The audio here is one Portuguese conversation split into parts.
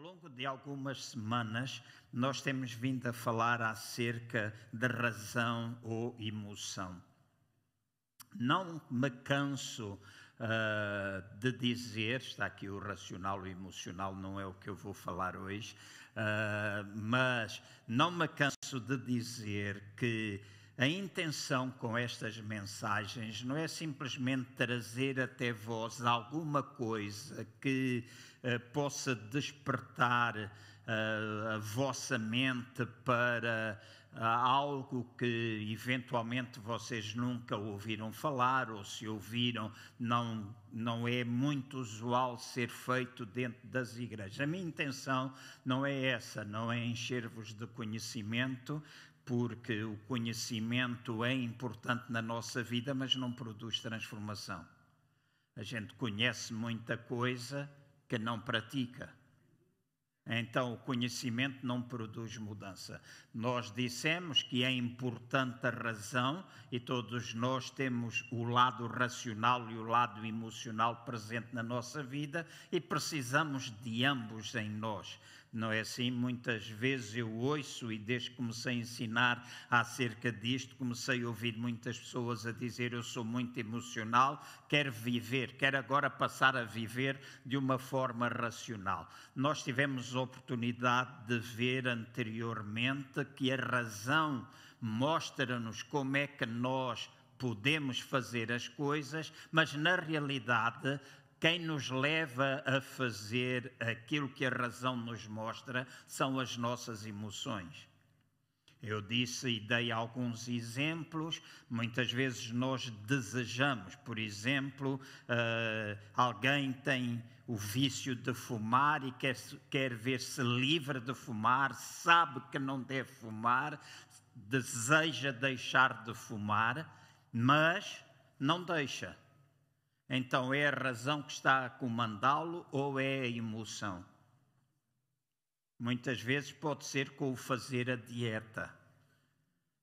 longo de algumas semanas, nós temos vindo a falar acerca de razão ou emoção. Não me canso uh, de dizer, está aqui o racional e emocional, não é o que eu vou falar hoje, uh, mas não me canso de dizer que a intenção com estas mensagens não é simplesmente trazer até vós alguma coisa que possa despertar uh, a vossa mente para uh, algo que eventualmente vocês nunca ouviram falar ou se ouviram, não, não é muito usual ser feito dentro das igrejas. A minha intenção não é essa, não é encher-vos de conhecimento, porque o conhecimento é importante na nossa vida, mas não produz transformação. A gente conhece muita coisa que não pratica. Então, o conhecimento não produz mudança. Nós dissemos que é importante a razão e todos nós temos o lado racional e o lado emocional presente na nossa vida e precisamos de ambos em nós. Não é assim? Muitas vezes eu ouço, e desde que comecei a ensinar acerca disto, comecei a ouvir muitas pessoas a dizer: Eu sou muito emocional, quero viver, quero agora passar a viver de uma forma racional. Nós tivemos a oportunidade de ver anteriormente que a razão mostra-nos como é que nós podemos fazer as coisas, mas na realidade quem nos leva a fazer aquilo que a razão nos mostra são as nossas emoções. Eu disse e dei alguns exemplos. Muitas vezes nós desejamos, por exemplo, uh, alguém tem o vício de fumar e quer, quer ver-se livre de fumar, sabe que não deve fumar, deseja deixar de fumar, mas não deixa. Então é a razão que está a comandá-lo ou é a emoção? Muitas vezes pode ser com o fazer a dieta,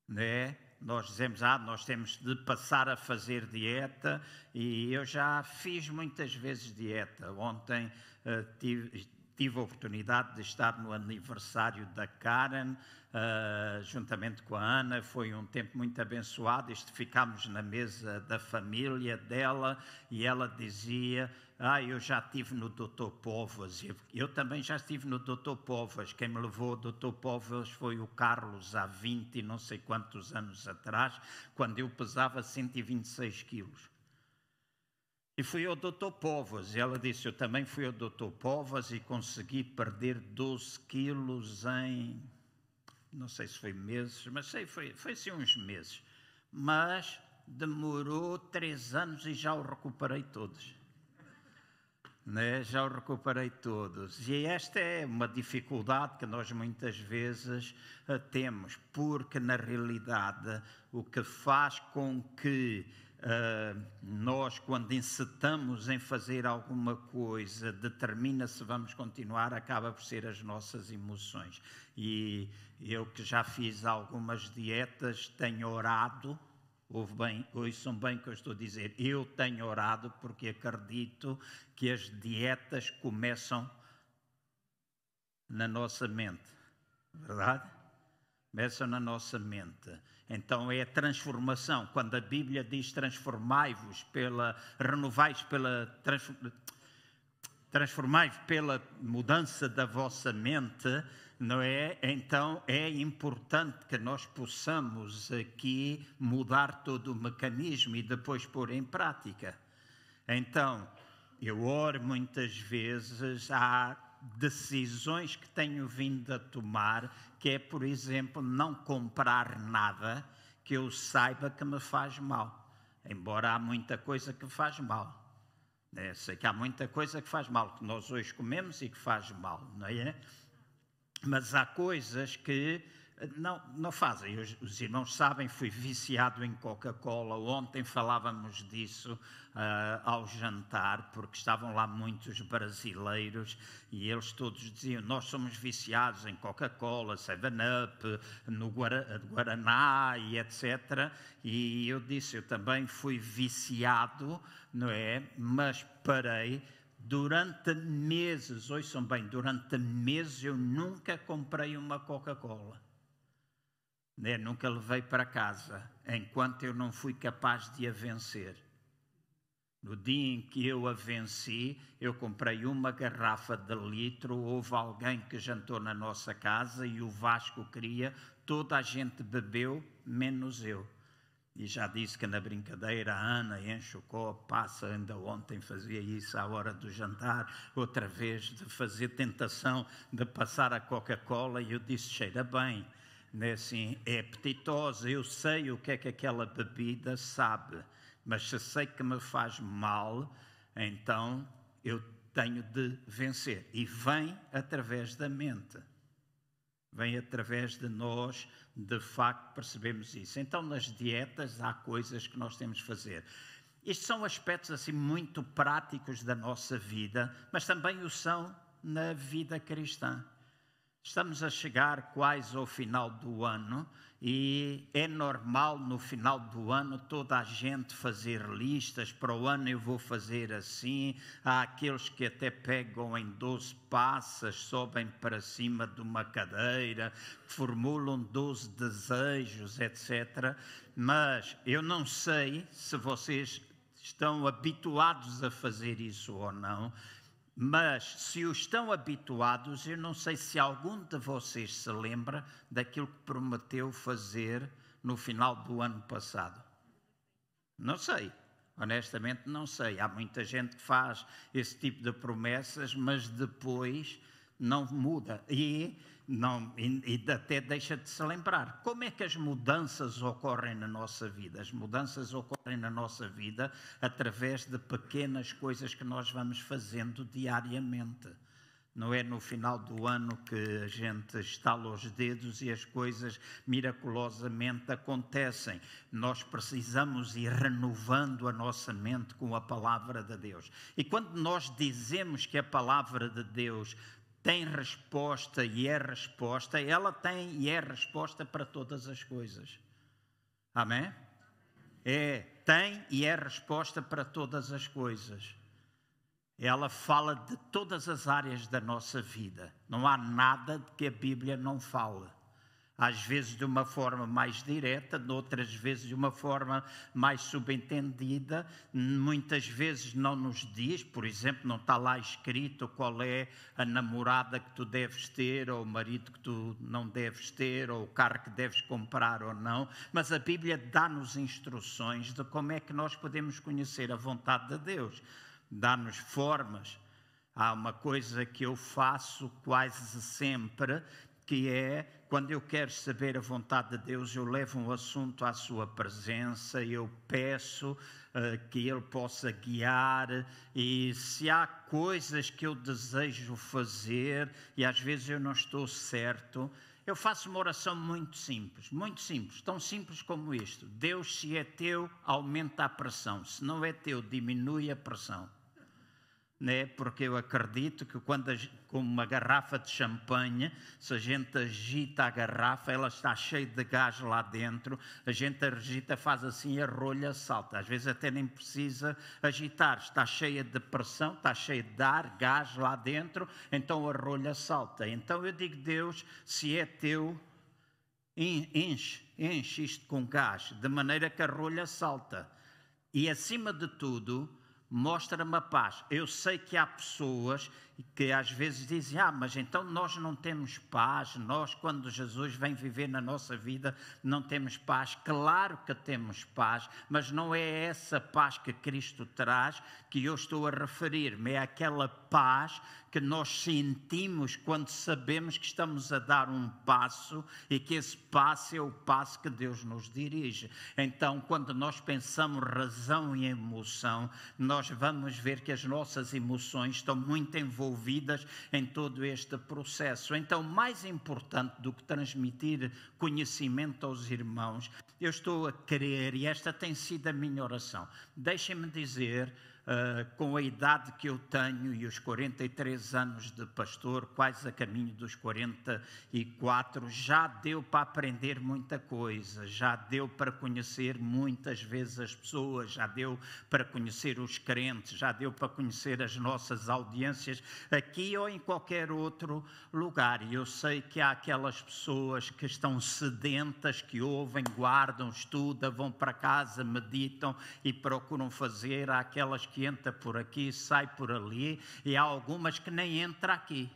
né? Nós dizemos, ah, nós temos de passar a fazer dieta e eu já fiz muitas vezes dieta. Ontem uh, tive, tive a oportunidade de estar no aniversário da Karen, uh, juntamente com a Ana. Foi um tempo muito abençoado. Isto, ficámos na mesa da família dela e ela dizia: Ah, eu já estive no Dr. Povas. Eu, eu, também já estive no Dr. Povas. Quem me levou ao Dr. Povas foi o Carlos, há 20 e não sei quantos anos atrás, quando eu pesava 126 quilos. E fui ao Dr. Povas. E ela disse: Eu também fui ao Dr. Povas e consegui perder 12 quilos em não sei se foi meses, mas sei, foi, foi sim uns meses. Mas demorou três anos e já o recuperei todos. Né? Já o recuperei todos. E esta é uma dificuldade que nós muitas vezes uh, temos, porque na realidade o que faz com que Uh, nós, quando incitamos em fazer alguma coisa, determina se vamos continuar, acaba por ser as nossas emoções. E eu que já fiz algumas dietas, tenho orado, ouve bem, ouçam bem o que eu estou a dizer, eu tenho orado porque acredito que as dietas começam na nossa mente, verdade? Começam na nossa mente. Então é a transformação. Quando a Bíblia diz transformai-vos pela, renovais pela, transformai-vos pela mudança da vossa mente, não é? Então é importante que nós possamos aqui mudar todo o mecanismo e depois pôr em prática. Então, eu oro muitas vezes, há decisões que tenho vindo a tomar, que é, por exemplo, não comprar nada que eu saiba que me faz mal. Embora há muita coisa que faz mal. É, sei que há muita coisa que faz mal, que nós hoje comemos e que faz mal, não é? Mas há coisas que não, não fazem. Os, os irmãos sabem, fui viciado em Coca-Cola. Ontem falávamos disso uh, ao jantar, porque estavam lá muitos brasileiros e eles todos diziam: Nós somos viciados em Coca-Cola, 7-Up, no Guaraná e etc. E eu disse: Eu também fui viciado, não é? Mas parei Durante meses, ouçam bem, durante meses eu nunca comprei uma Coca-Cola. Né? Nunca levei para casa, enquanto eu não fui capaz de a vencer. No dia em que eu a venci, eu comprei uma garrafa de litro. Houve alguém que jantou na nossa casa e o Vasco queria, toda a gente bebeu, menos eu. E já disse que na brincadeira a Ana enche o copo, passa, ainda ontem fazia isso à hora do jantar, outra vez de fazer tentação de passar a Coca-Cola, e eu disse: cheira bem, né? assim, é apetitosa, eu sei o que é que aquela bebida sabe, mas se sei que me faz mal, então eu tenho de vencer. E vem através da mente vem através de nós, de facto, percebemos isso. Então, nas dietas, há coisas que nós temos de fazer. Estes são aspectos assim muito práticos da nossa vida, mas também o são na vida cristã. Estamos a chegar quase ao final do ano e é normal no final do ano toda a gente fazer listas. Para o ano eu vou fazer assim. Há aqueles que até pegam em 12 passas, sobem para cima de uma cadeira, formulam 12 desejos, etc. Mas eu não sei se vocês estão habituados a fazer isso ou não. Mas se o estão habituados, eu não sei se algum de vocês se lembra daquilo que prometeu fazer no final do ano passado. Não sei, honestamente não sei. Há muita gente que faz esse tipo de promessas, mas depois não muda. E não, e, e até deixa de se lembrar. Como é que as mudanças ocorrem na nossa vida? As mudanças ocorrem na nossa vida através de pequenas coisas que nós vamos fazendo diariamente. Não é no final do ano que a gente estala os dedos e as coisas miraculosamente acontecem. Nós precisamos ir renovando a nossa mente com a palavra de Deus. E quando nós dizemos que a palavra de Deus tem resposta e é resposta, ela tem e é resposta para todas as coisas. Amém? É, tem e é resposta para todas as coisas. Ela fala de todas as áreas da nossa vida. Não há nada que a Bíblia não fale às vezes de uma forma mais direta, outras vezes de uma forma mais subentendida, muitas vezes não nos diz, por exemplo, não está lá escrito qual é a namorada que tu deves ter, ou o marido que tu não deves ter, ou o carro que deves comprar ou não, mas a Bíblia dá-nos instruções de como é que nós podemos conhecer a vontade de Deus, dá-nos formas. Há uma coisa que eu faço quase sempre, que é quando eu quero saber a vontade de Deus, eu levo um assunto à Sua presença, eu peço uh, que Ele possa guiar, e se há coisas que eu desejo fazer e às vezes eu não estou certo, eu faço uma oração muito simples, muito simples, tão simples como isto: Deus, se é teu, aumenta a pressão, se não é teu, diminui a pressão né? porque eu acredito que quando, com uma garrafa de champanhe, se a gente agita a garrafa, ela está cheia de gás lá dentro, a gente agita, faz assim, a rolha salta. Às vezes até nem precisa agitar, está cheia de pressão, está cheia de ar, gás lá dentro, então a rolha salta. Então eu digo, Deus, se é teu, enche, enche isto com gás, de maneira que a rolha salta. E acima de tudo, mostra-me a paz. Eu sei que há pessoas que às vezes dizem: Ah, mas então nós não temos paz, nós, quando Jesus vem viver na nossa vida, não temos paz. Claro que temos paz, mas não é essa paz que Cristo traz que eu estou a referir-me, é aquela paz que nós sentimos quando sabemos que estamos a dar um passo e que esse passo é o passo que Deus nos dirige. Então, quando nós pensamos razão e emoção, nós vamos ver que as nossas emoções estão muito envolvidas em todo este processo. Então, mais importante do que transmitir conhecimento aos irmãos, eu estou a querer, e esta tem sido a minha oração, deixem-me dizer uh, com a idade que eu tenho e os 43 anos de pastor, quase a caminho dos 44, já deu para aprender muita coisa, já deu para conhecer muitas vezes as pessoas, já deu para conhecer os crentes, já deu para conhecer as nossas audiências aqui ou em qualquer outro lugar. E eu sei que há aquelas pessoas que estão sedentas, que ouvem, guardam, estudam, vão para casa, meditam e procuram fazer. Há aquelas que entram por aqui, sai por ali, e há algumas que nem entram aqui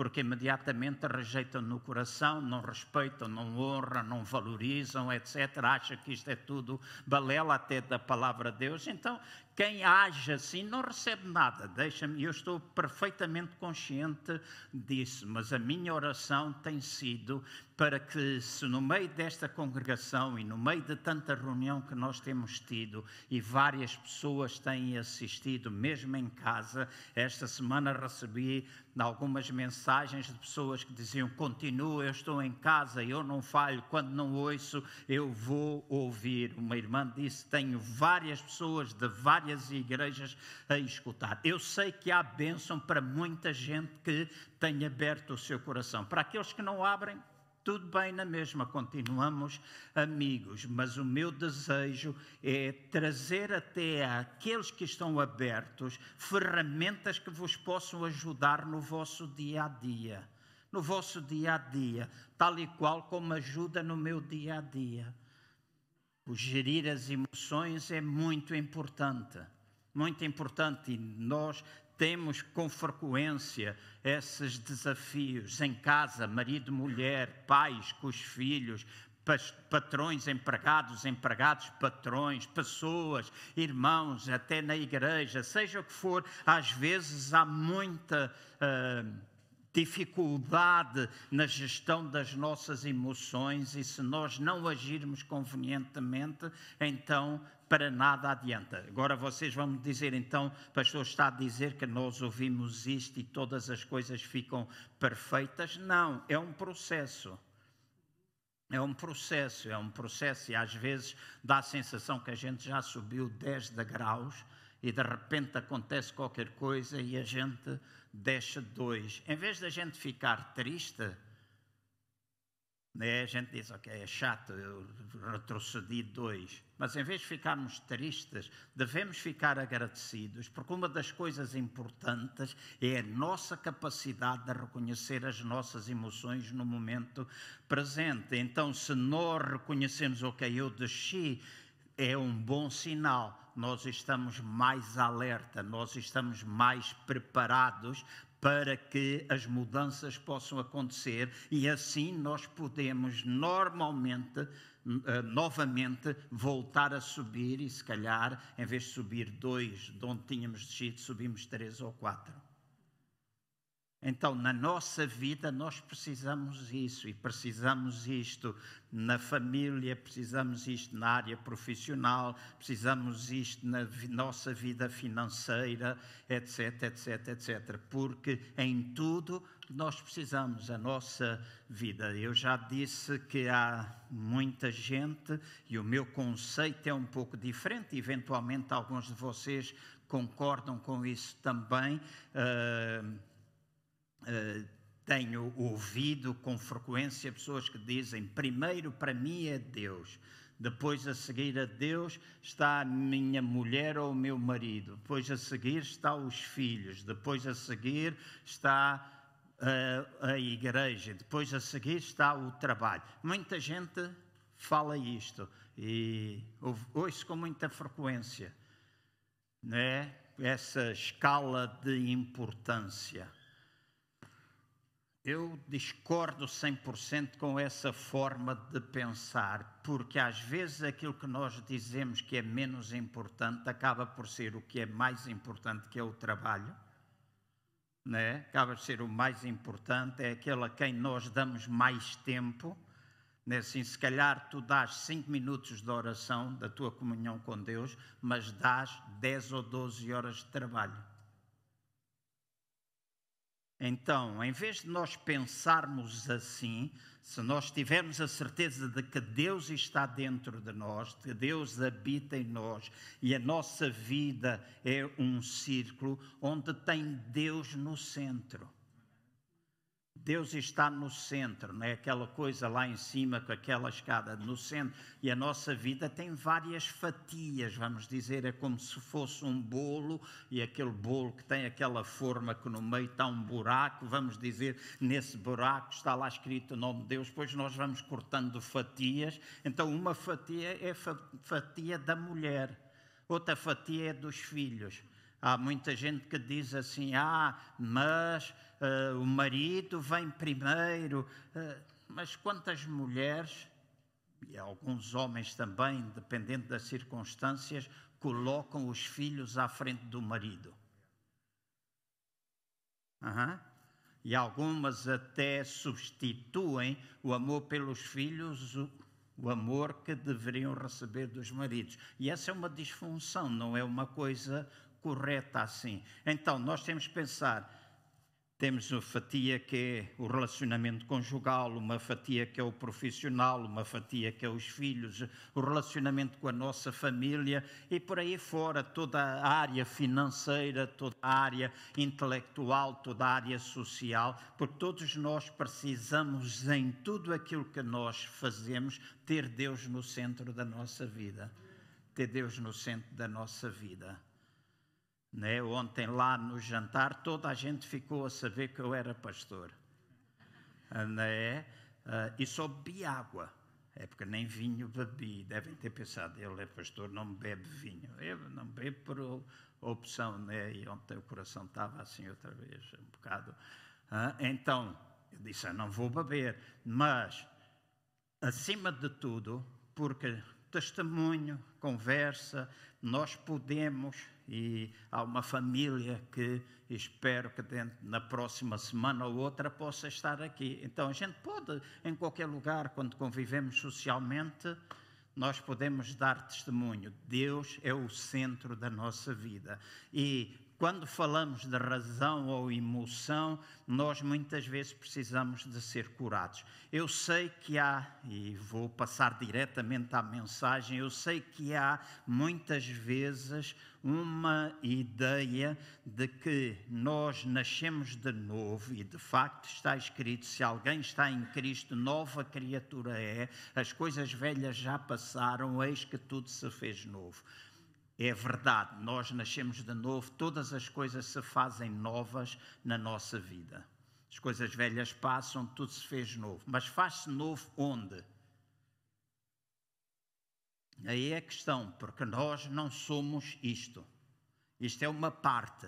porque imediatamente rejeitam no coração, não respeitam, não honram, não valorizam, etc. Acham que isto é tudo balela até da palavra de Deus. Então, quem age assim não recebe nada. Deixa-me, eu estou perfeitamente consciente disso, mas a minha oração tem sido para que, se no meio desta congregação e no meio de tanta reunião que nós temos tido e várias pessoas têm assistido, mesmo em casa, esta semana recebi algumas mensagens de pessoas que diziam: Continua, eu estou em casa, eu não falho, quando não ouço, eu vou ouvir. Uma irmã disse: Tenho várias pessoas de várias igrejas a escutar. Eu sei que há bênção para muita gente que tem aberto o seu coração. Para aqueles que não abrem, tudo bem na mesma, continuamos amigos, mas o meu desejo é trazer até aqueles que estão abertos ferramentas que vos possam ajudar no vosso dia a dia. No vosso dia a dia, tal e qual como ajuda no meu dia a dia. O gerir as emoções é muito importante, muito importante, e nós temos com frequência esses desafios em casa, marido, mulher, pais com os filhos, patrões, empregados, empregados, patrões, pessoas, irmãos, até na igreja, seja o que for, às vezes há muita uh, dificuldade na gestão das nossas emoções e se nós não agirmos convenientemente, então para nada adianta. Agora vocês vão me dizer, então, pastor está a dizer que nós ouvimos isto e todas as coisas ficam perfeitas? Não, é um processo. É um processo, é um processo e às vezes dá a sensação que a gente já subiu 10 degraus e de repente acontece qualquer coisa e a gente deixa dois. Em vez da gente ficar triste, né? A gente diz, ok, é chato, eu retrocedi dois. Mas em vez de ficarmos tristes, devemos ficar agradecidos, porque uma das coisas importantes é a nossa capacidade de reconhecer as nossas emoções no momento presente. Então, se nós reconhecemos, ok, eu desci, é um bom sinal. Nós estamos mais alerta, nós estamos mais preparados para que as mudanças possam acontecer e assim nós podemos normalmente, uh, novamente, voltar a subir e se calhar, em vez de subir dois, de onde tínhamos descido, subimos três ou quatro. Então, na nossa vida, nós precisamos isso e precisamos isto na família, precisamos isto na área profissional, precisamos isto na nossa vida financeira, etc, etc, etc. Porque em tudo nós precisamos a nossa vida. Eu já disse que há muita gente e o meu conceito é um pouco diferente. Eventualmente, alguns de vocês concordam com isso também. Uh, eh, tenho ouvido com frequência pessoas que dizem: primeiro para mim é Deus, depois a seguir a Deus está a minha mulher ou o meu marido, depois a seguir está os filhos, depois a seguir está a, a igreja, depois a seguir está o trabalho. Muita gente fala isto e ouço com muita frequência, né? essa escala de importância. Eu discordo 100% com essa forma de pensar, porque às vezes aquilo que nós dizemos que é menos importante acaba por ser o que é mais importante, que é o trabalho. Né? Acaba por ser o mais importante, é aquele a quem nós damos mais tempo. Né? Assim, se calhar tu dás 5 minutos de oração da tua comunhão com Deus, mas dás 10 ou 12 horas de trabalho. Então, em vez de nós pensarmos assim, se nós tivermos a certeza de que Deus está dentro de nós, que Deus habita em nós e a nossa vida é um círculo onde tem Deus no centro. Deus está no centro, não é aquela coisa lá em cima com aquela escada no centro. E a nossa vida tem várias fatias, vamos dizer, é como se fosse um bolo e aquele bolo que tem aquela forma que no meio está um buraco, vamos dizer, nesse buraco está lá escrito o nome de Deus, depois nós vamos cortando fatias. Então, uma fatia é a fatia da mulher, outra fatia é dos filhos. Há muita gente que diz assim: ah, mas uh, o marido vem primeiro. Uh, mas quantas mulheres, e alguns homens também, dependendo das circunstâncias, colocam os filhos à frente do marido? Uhum. E algumas até substituem o amor pelos filhos, o, o amor que deveriam receber dos maridos. E essa é uma disfunção, não é uma coisa correta assim. Então, nós temos que pensar. Temos uma fatia que é o relacionamento conjugal, uma fatia que é o profissional, uma fatia que é os filhos, o relacionamento com a nossa família e por aí fora, toda a área financeira, toda a área intelectual, toda a área social, porque todos nós precisamos, em tudo aquilo que nós fazemos, ter Deus no centro da nossa vida. Ter Deus no centro da nossa vida. Né? Ontem lá no jantar toda a gente ficou a saber que eu era pastor. Né? Uh, e só bebi água. É porque nem vinho bebi. Devem ter pensado, ele é pastor, não bebe vinho. Eu não bebo por opção, né? E ontem o coração estava assim outra vez, um bocado. Uh, então, eu disse, ah, não vou beber. Mas, acima de tudo, porque testemunho, conversa, nós podemos e há uma família que espero que dentro, na próxima semana ou outra possa estar aqui. Então a gente pode, em qualquer lugar, quando convivemos socialmente, nós podemos dar testemunho. Deus é o centro da nossa vida. E quando falamos de razão ou emoção, nós muitas vezes precisamos de ser curados. Eu sei que há, e vou passar diretamente à mensagem, eu sei que há muitas vezes uma ideia de que nós nascemos de novo, e de facto está escrito: se alguém está em Cristo, nova criatura é, as coisas velhas já passaram, eis que tudo se fez novo. É verdade, nós nascemos de novo, todas as coisas se fazem novas na nossa vida. As coisas velhas passam, tudo se fez novo. Mas faz-se novo onde? Aí é a questão, porque nós não somos isto. Isto é uma parte.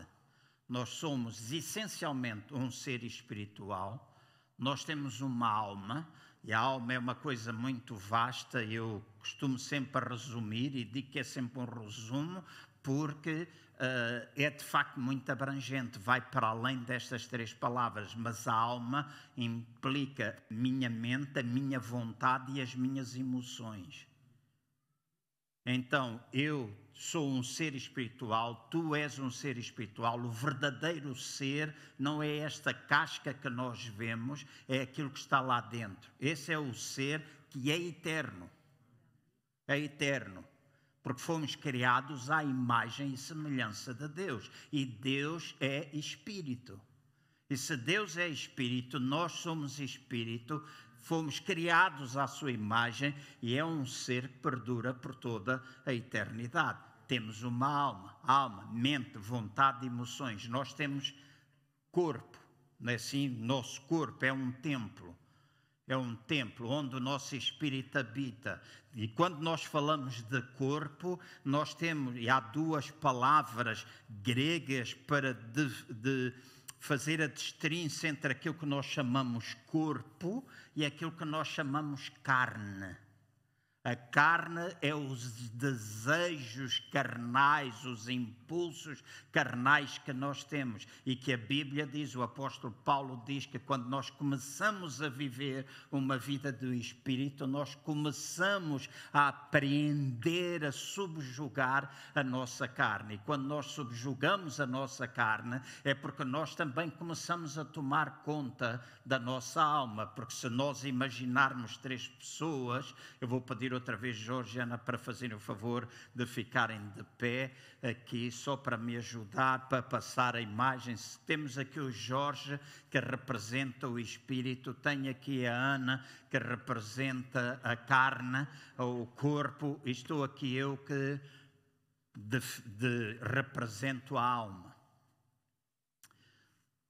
Nós somos essencialmente um ser espiritual, nós temos uma alma, e a alma é uma coisa muito vasta, eu costumo sempre resumir e digo que é sempre um resumo, porque uh, é de facto muito abrangente, vai para além destas três palavras, mas a alma implica a minha mente, a minha vontade e as minhas emoções. Então, eu sou um ser espiritual, tu és um ser espiritual. O verdadeiro ser não é esta casca que nós vemos, é aquilo que está lá dentro. Esse é o ser que é eterno. É eterno. Porque fomos criados à imagem e semelhança de Deus. E Deus é espírito. E se Deus é espírito, nós somos espírito, fomos criados à sua imagem e é um ser que perdura por toda a eternidade. Temos uma alma, alma, mente, vontade, emoções. Nós temos corpo, não é assim? Nosso corpo é um templo. É um templo onde o nosso espírito habita. E quando nós falamos de corpo, nós temos, e há duas palavras gregas para de, de fazer a distinção entre aquilo que nós chamamos corpo e aquilo que nós chamamos carne. A carne é os desejos carnais, os impulsos carnais que nós temos e que a Bíblia diz, o apóstolo Paulo diz que quando nós começamos a viver uma vida do Espírito, nós começamos a aprender a subjugar a nossa carne. E quando nós subjugamos a nossa carne, é porque nós também começamos a tomar conta da nossa alma, porque se nós imaginarmos três pessoas, eu vou pedir outra vez, Jorge Ana, para fazerem o favor de ficarem de pé aqui, só para me ajudar, para passar a imagem. Temos aqui o Jorge, que representa o Espírito, tem aqui a Ana, que representa a carne, o corpo, e estou aqui eu que de, de, represento a alma.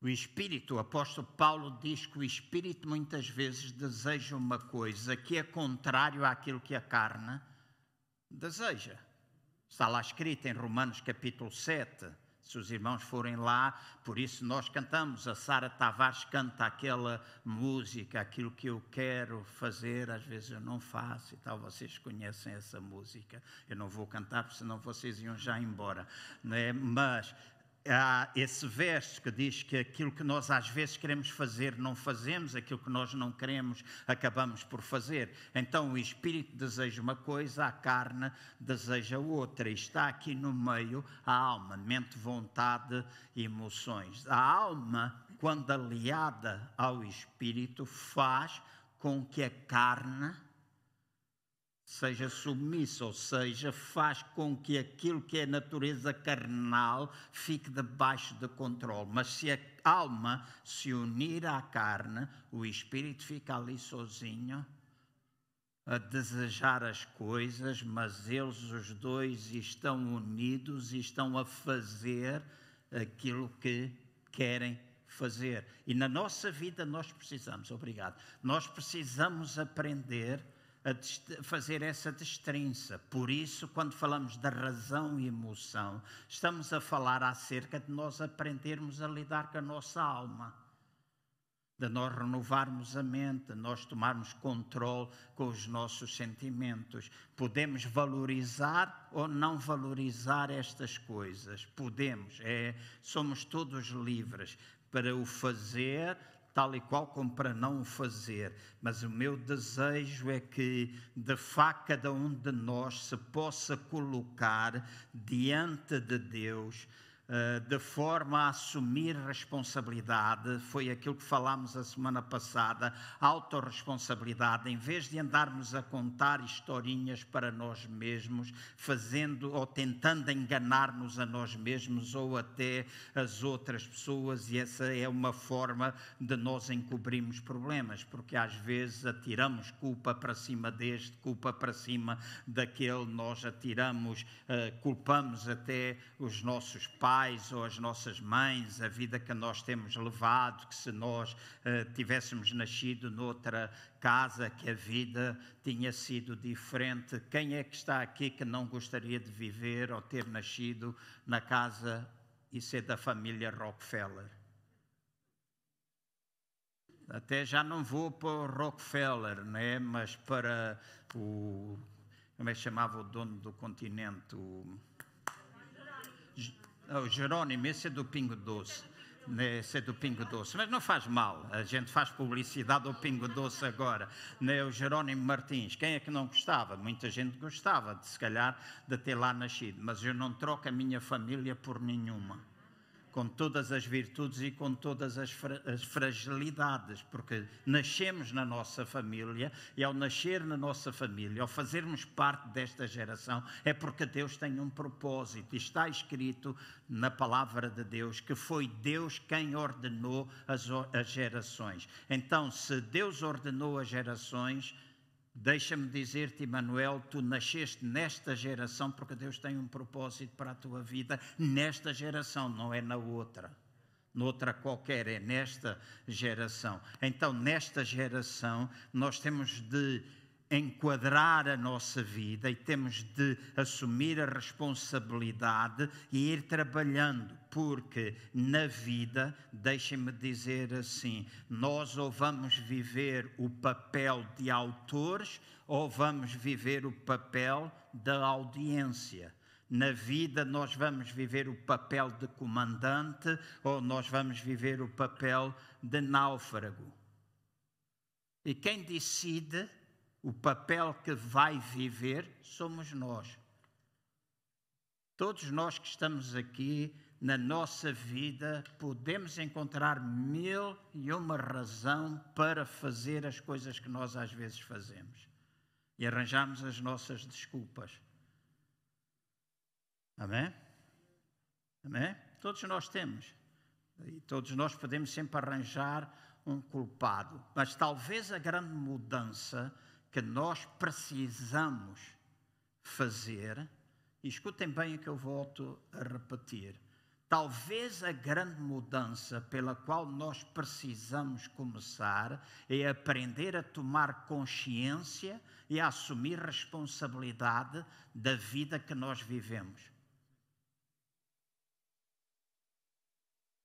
O espírito, o apóstolo Paulo diz que o espírito muitas vezes deseja uma coisa que é contrário àquilo que a carne deseja. Está lá escrito em Romanos capítulo 7. Se os irmãos forem lá, por isso nós cantamos. A Sara Tavares canta aquela música, aquilo que eu quero fazer, às vezes eu não faço e tal. Vocês conhecem essa música. Eu não vou cantar, porque senão vocês iam já embora. Né? Mas há esse verso que diz que aquilo que nós às vezes queremos fazer não fazemos, aquilo que nós não queremos acabamos por fazer. Então o espírito deseja uma coisa, a carne deseja outra. E está aqui no meio a alma, mente, vontade emoções. A alma, quando aliada ao espírito, faz com que a carne seja submissa, ou seja, faz com que aquilo que é natureza carnal fique debaixo de controle. Mas se a alma se unir à carne, o espírito fica ali sozinho a desejar as coisas, mas eles os dois estão unidos e estão a fazer aquilo que querem fazer. E na nossa vida nós precisamos, obrigado, nós precisamos aprender fazer essa destrinça. Por isso, quando falamos da razão e emoção, estamos a falar acerca de nós aprendermos a lidar com a nossa alma, de nós renovarmos a mente, de nós tomarmos controle com os nossos sentimentos. Podemos valorizar ou não valorizar estas coisas. Podemos, é, somos todos livres para o fazer tal e qual como para não o fazer, mas o meu desejo é que, de facto, cada um de nós se possa colocar diante de Deus de forma a assumir responsabilidade, foi aquilo que falámos a semana passada, autorresponsabilidade, em vez de andarmos a contar historinhas para nós mesmos, fazendo ou tentando enganar-nos a nós mesmos ou até as outras pessoas, e essa é uma forma de nós encobrirmos problemas, porque às vezes atiramos culpa para cima deste, culpa para cima daquele, nós atiramos, uh, culpamos até os nossos pais pais ou as nossas mães, a vida que nós temos levado, que se nós uh, tivéssemos nascido noutra casa, que a vida tinha sido diferente. Quem é que está aqui que não gostaria de viver ou ter nascido na casa e ser da família Rockefeller? Até já não vou para o Rockefeller, né? mas para o. Como é que chamava o dono do continente? O, o Jerónimo, esse é do Pingo Doce. Né, esse é do Pingo Doce, mas não faz mal, a gente faz publicidade ao Pingo Doce agora. Né, o Jerónimo Martins, quem é que não gostava? Muita gente gostava, de, se calhar, de ter lá nascido, mas eu não troco a minha família por nenhuma com todas as virtudes e com todas as, fra as, fragilidades, porque nascemos na nossa família e ao nascer na nossa família, ao fazermos parte desta geração, é porque Deus tem um propósito. E está escrito na palavra de Deus que foi Deus quem ordenou as, as gerações. Então, se Deus ordenou as gerações, Deixa-me dizer-te, Emanuel, tu nasceste nesta geração porque Deus tem um propósito para a tua vida nesta geração, não é na outra. Noutra qualquer, é nesta geração. Então, nesta geração, nós temos de enquadrar a nossa vida e temos de assumir a responsabilidade e ir trabalhando, porque na vida, deixem-me dizer assim, nós ou vamos viver o papel de autores ou vamos viver o papel da audiência. Na vida, nós vamos viver o papel de comandante ou nós vamos viver o papel de náufrago. E quem decide o papel que vai viver somos nós. Todos nós que estamos aqui na nossa vida podemos encontrar mil e uma razão para fazer as coisas que nós às vezes fazemos e arranjamos as nossas desculpas. Amém? Amém? Todos nós temos. E todos nós podemos sempre arranjar um culpado. Mas talvez a grande mudança que nós precisamos fazer, e escutem bem o que eu volto a repetir, talvez a grande mudança pela qual nós precisamos começar é aprender a tomar consciência e a assumir responsabilidade da vida que nós vivemos.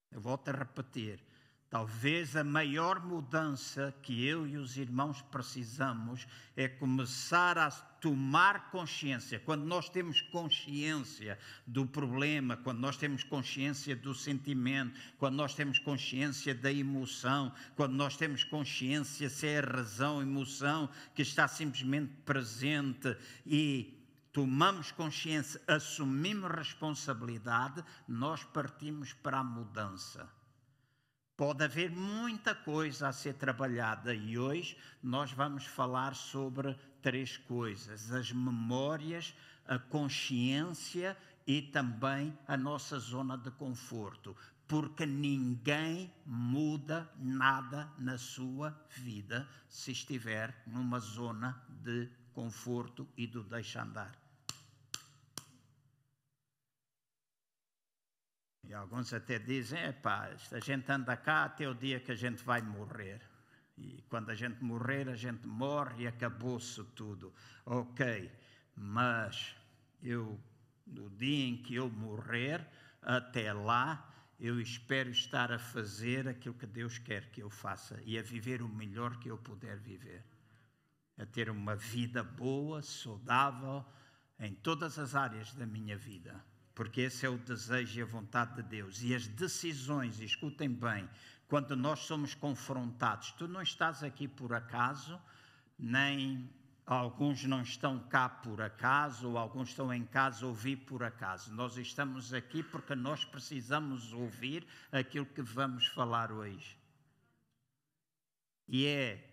Eu volto a repetir. Talvez a maior mudança que eu e os irmãos precisamos é começar a tomar consciência. Quando nós temos consciência do problema, quando nós temos consciência do sentimento, quando nós temos consciência da emoção, quando nós temos consciência se é a razão, a emoção que está simplesmente presente e tomamos consciência, assumimos responsabilidade, nós partimos para a mudança. Pode haver muita coisa a ser trabalhada e hoje nós vamos falar sobre três coisas: as memórias, a consciência e também a nossa zona de conforto. Porque ninguém muda nada na sua vida se estiver numa zona de conforto e do deixa andar. E alguns até dizem: é pá, a gente anda cá até o dia que a gente vai morrer. E quando a gente morrer, a gente morre e acabou-se tudo. Ok, mas eu, no dia em que eu morrer, até lá, eu espero estar a fazer aquilo que Deus quer que eu faça e a viver o melhor que eu puder viver. A ter uma vida boa, saudável, em todas as áreas da minha vida porque esse é o desejo e a vontade de Deus. E as decisões, escutem bem, quando nós somos confrontados, tu não estás aqui por acaso, nem alguns não estão cá por acaso, ou alguns estão em casa ouvir por acaso. Nós estamos aqui porque nós precisamos ouvir aquilo que vamos falar hoje. E é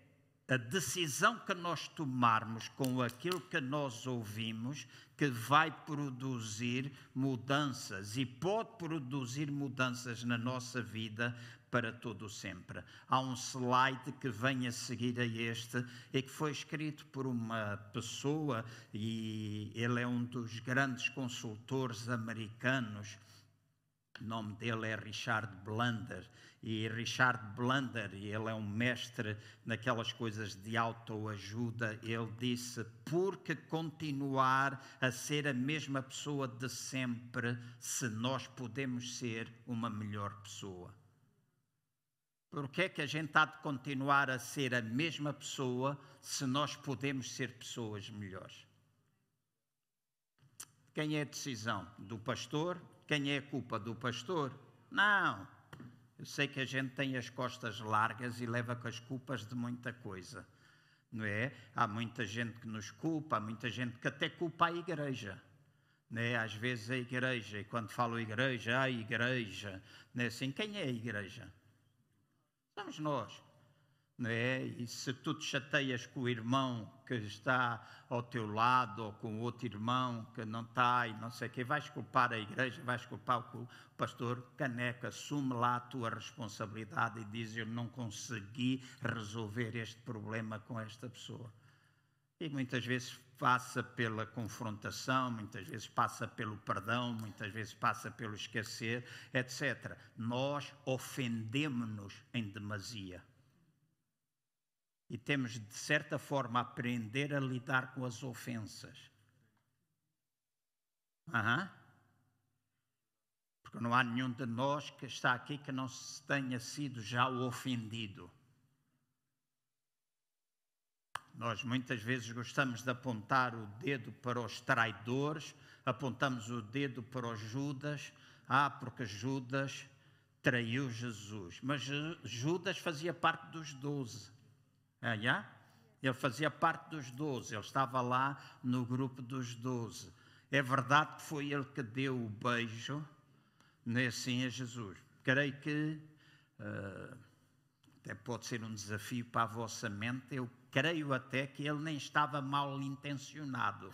a decisão que nós tomarmos com aquilo que nós ouvimos que vai produzir mudanças e pode produzir mudanças na nossa vida para todo sempre. Há um slide que vem a seguir a este e que foi escrito por uma pessoa e ele é um dos grandes consultores americanos. O nome dele é Richard Blunder e Richard Blunder, ele é um mestre naquelas coisas de autoajuda, ele disse: porque continuar a ser a mesma pessoa de sempre se nós podemos ser uma melhor pessoa? Por que é que a gente há de continuar a ser a mesma pessoa se nós podemos ser pessoas melhores? Quem é a decisão? Do pastor? Quem é a culpa? Do pastor? Não. Eu sei que a gente tem as costas largas e leva com as culpas de muita coisa, não é? Há muita gente que nos culpa, há muita gente que até culpa a igreja. É? Às vezes a igreja, e quando falo igreja, a igreja, não é assim? Quem é a igreja? Somos nós é? E se tu te chateias com o irmão que está ao teu lado ou com outro irmão que não está e não sei o quê, vais culpar a igreja, vais culpar o pastor, caneca, assume lá a tua responsabilidade e diz: Eu não consegui resolver este problema com esta pessoa. E muitas vezes passa pela confrontação, muitas vezes passa pelo perdão, muitas vezes passa pelo esquecer, etc. Nós ofendemos-nos em demasia e temos, de certa forma, aprender a lidar com as ofensas. Uhum. Porque não há nenhum de nós que está aqui que não tenha sido já ofendido. Nós muitas vezes gostamos de apontar o dedo para os traidores, apontamos o dedo para os Judas, ah, porque Judas traiu Jesus. Mas Judas fazia parte dos doze. Ah, yeah? Ele fazia parte dos doze, ele estava lá no grupo dos doze. É verdade que foi ele que deu o beijo, assim a Jesus. Creio que uh, até pode ser um desafio para a vossa mente. Eu creio até que ele nem estava mal intencionado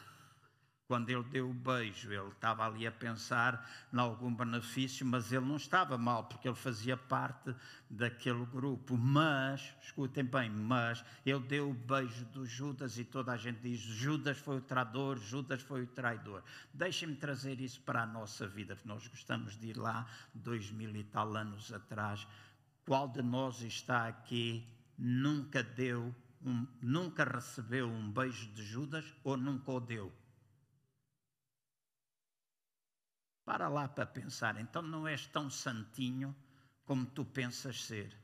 quando ele deu o beijo, ele estava ali a pensar em algum benefício, mas ele não estava mal, porque ele fazia parte daquele grupo. Mas, escutem bem, mas ele deu o beijo do Judas e toda a gente diz: Judas foi o traidor, Judas foi o traidor. Deixem-me trazer isso para a nossa vida, porque nós gostamos de ir lá dois mil e tal anos atrás. Qual de nós está aqui nunca deu, um, nunca recebeu um beijo de Judas ou nunca o deu? Para lá para pensar, então não és tão santinho como tu pensas ser.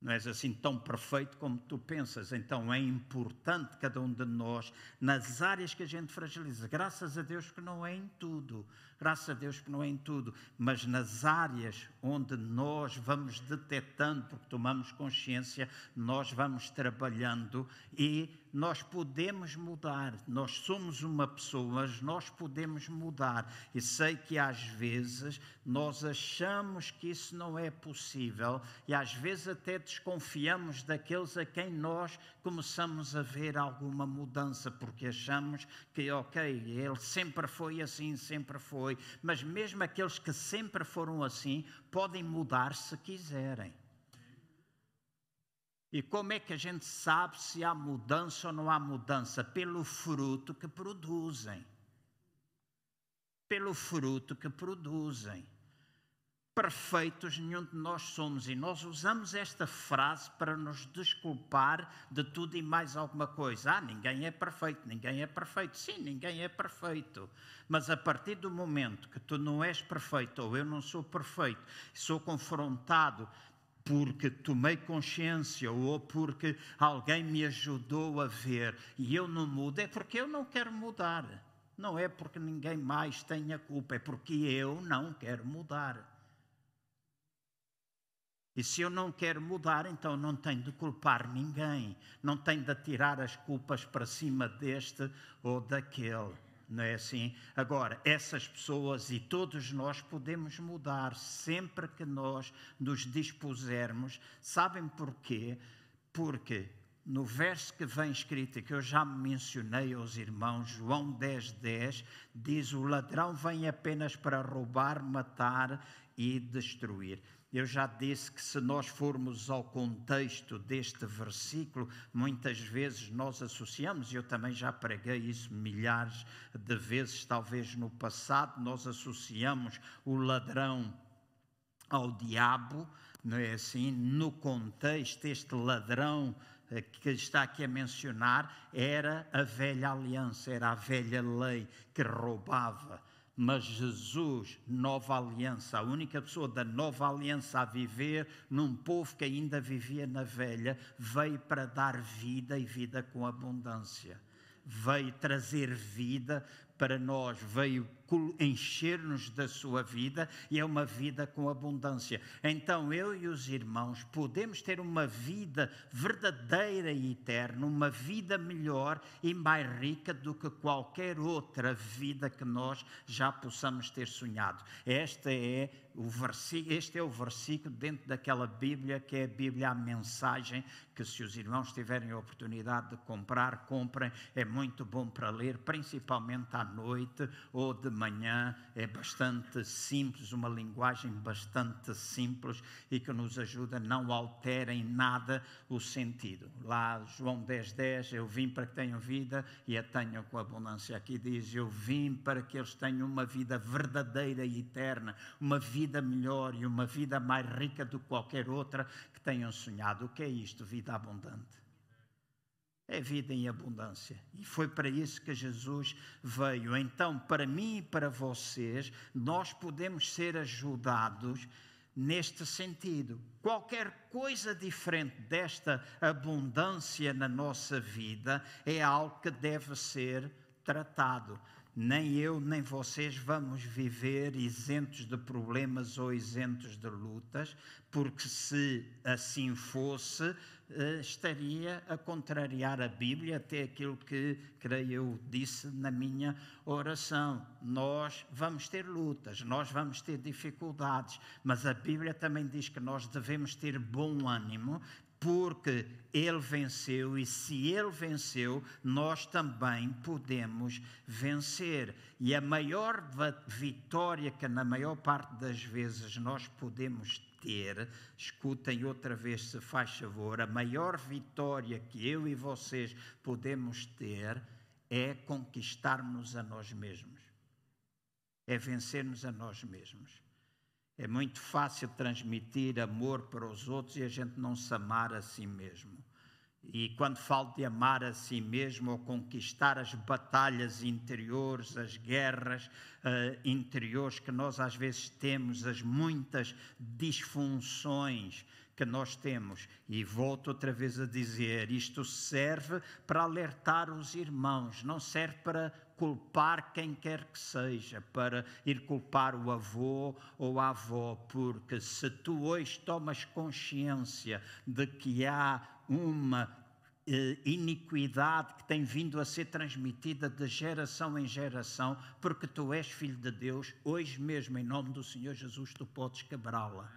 Não és assim tão perfeito como tu pensas. Então é importante cada um de nós, nas áreas que a gente fragiliza. Graças a Deus que não é em tudo. Graças a Deus que não é em tudo. Mas nas áreas onde nós vamos detectando, porque tomamos consciência, nós vamos trabalhando e nós podemos mudar. Nós somos uma pessoa, mas nós podemos mudar. E sei que às vezes nós achamos que isso não é possível e às vezes até desconfiamos daqueles a quem nós começamos a ver alguma mudança, porque achamos que, ok, ele sempre foi assim, sempre foi. Mas mesmo aqueles que sempre foram assim podem mudar se quiserem. E como é que a gente sabe se há mudança ou não há mudança? Pelo fruto que produzem. Pelo fruto que produzem. Perfeitos nenhum de nós somos, e nós usamos esta frase para nos desculpar de tudo e mais alguma coisa. Ah, ninguém é perfeito, ninguém é perfeito. Sim, ninguém é perfeito. Mas a partir do momento que tu não és perfeito, ou eu não sou perfeito, sou confrontado porque tomei consciência ou porque alguém me ajudou a ver e eu não mudo, é porque eu não quero mudar. Não é porque ninguém mais tenha culpa, é porque eu não quero mudar. E se eu não quero mudar, então não tenho de culpar ninguém, não tenho de tirar as culpas para cima deste ou daquele não é assim? Agora, essas pessoas e todos nós podemos mudar sempre que nós nos dispusermos. Sabem porquê? Porque no verso que vem escrito, que eu já mencionei aos irmãos, João 10, 10, diz: O ladrão vem apenas para roubar, matar e destruir. Eu já disse que se nós formos ao contexto deste versículo, muitas vezes nós associamos, eu também já preguei isso milhares de vezes, talvez no passado, nós associamos o ladrão ao diabo, não é assim? No contexto, este ladrão eh, que está aqui a mencionar era a velha aliança, era a velha lei que roubava mas Jesus, nova aliança, a única pessoa da nova aliança a viver num povo que ainda vivia na velha, veio para dar vida e vida com abundância. Veio trazer vida para nós, veio encher-nos da sua vida e é uma vida com abundância. Então eu e os irmãos podemos ter uma vida verdadeira e eterna, uma vida melhor e mais rica do que qualquer outra vida que nós já possamos ter sonhado. Esta é este é o versículo dentro daquela Bíblia que é a Bíblia a mensagem que se os irmãos tiverem a oportunidade de comprar, comprem, é muito bom para ler, principalmente à noite ou de manhã, é bastante simples, uma linguagem bastante simples e que nos ajuda, não altera em nada o sentido. Lá, João 10, 10, eu vim para que tenham vida e a tenham com abundância. Aqui diz, eu vim para que eles tenham uma vida verdadeira e eterna, uma vida melhor e uma vida mais rica do que qualquer outra que tenham sonhado. O que é isto? Vida abundante. é vida em abundância. E foi para isso que Jesus veio. Então, para mim e para vocês, nós podemos ser ajudados neste sentido. Qualquer coisa diferente desta abundância na nossa vida é algo que deve ser tratado. Nem eu nem vocês vamos viver isentos de problemas ou isentos de lutas, porque se assim fosse, eh, estaria a contrariar a Bíblia, até aquilo que, creio eu, disse na minha oração. Nós vamos ter lutas, nós vamos ter dificuldades, mas a Bíblia também diz que nós devemos ter bom ânimo, porque ele venceu e se ele venceu, nós também podemos vencer. E a maior vitória que na maior parte das vezes nós podemos ter, escutem outra vez, se faz favor, a maior vitória que eu e vocês podemos ter é conquistarmos a nós mesmos, é vencermos a nós mesmos. É muito fácil transmitir amor para os outros e a gente não se amar a si mesmo. E quando falo de amar a si mesmo ou conquistar as batalhas interiores, as guerras uh, interiores que nós às vezes temos, as muitas disfunções que nós temos. E volto outra vez a dizer: isto serve para alertar os irmãos, não serve para culpar quem quer que seja, para ir culpar o avô ou a avó, porque se tu hoje tomas consciência de que há uma eh, iniquidade que tem vindo a ser transmitida de geração em geração, porque tu és filho de Deus, hoje mesmo, em nome do Senhor Jesus, tu podes quebrá-la.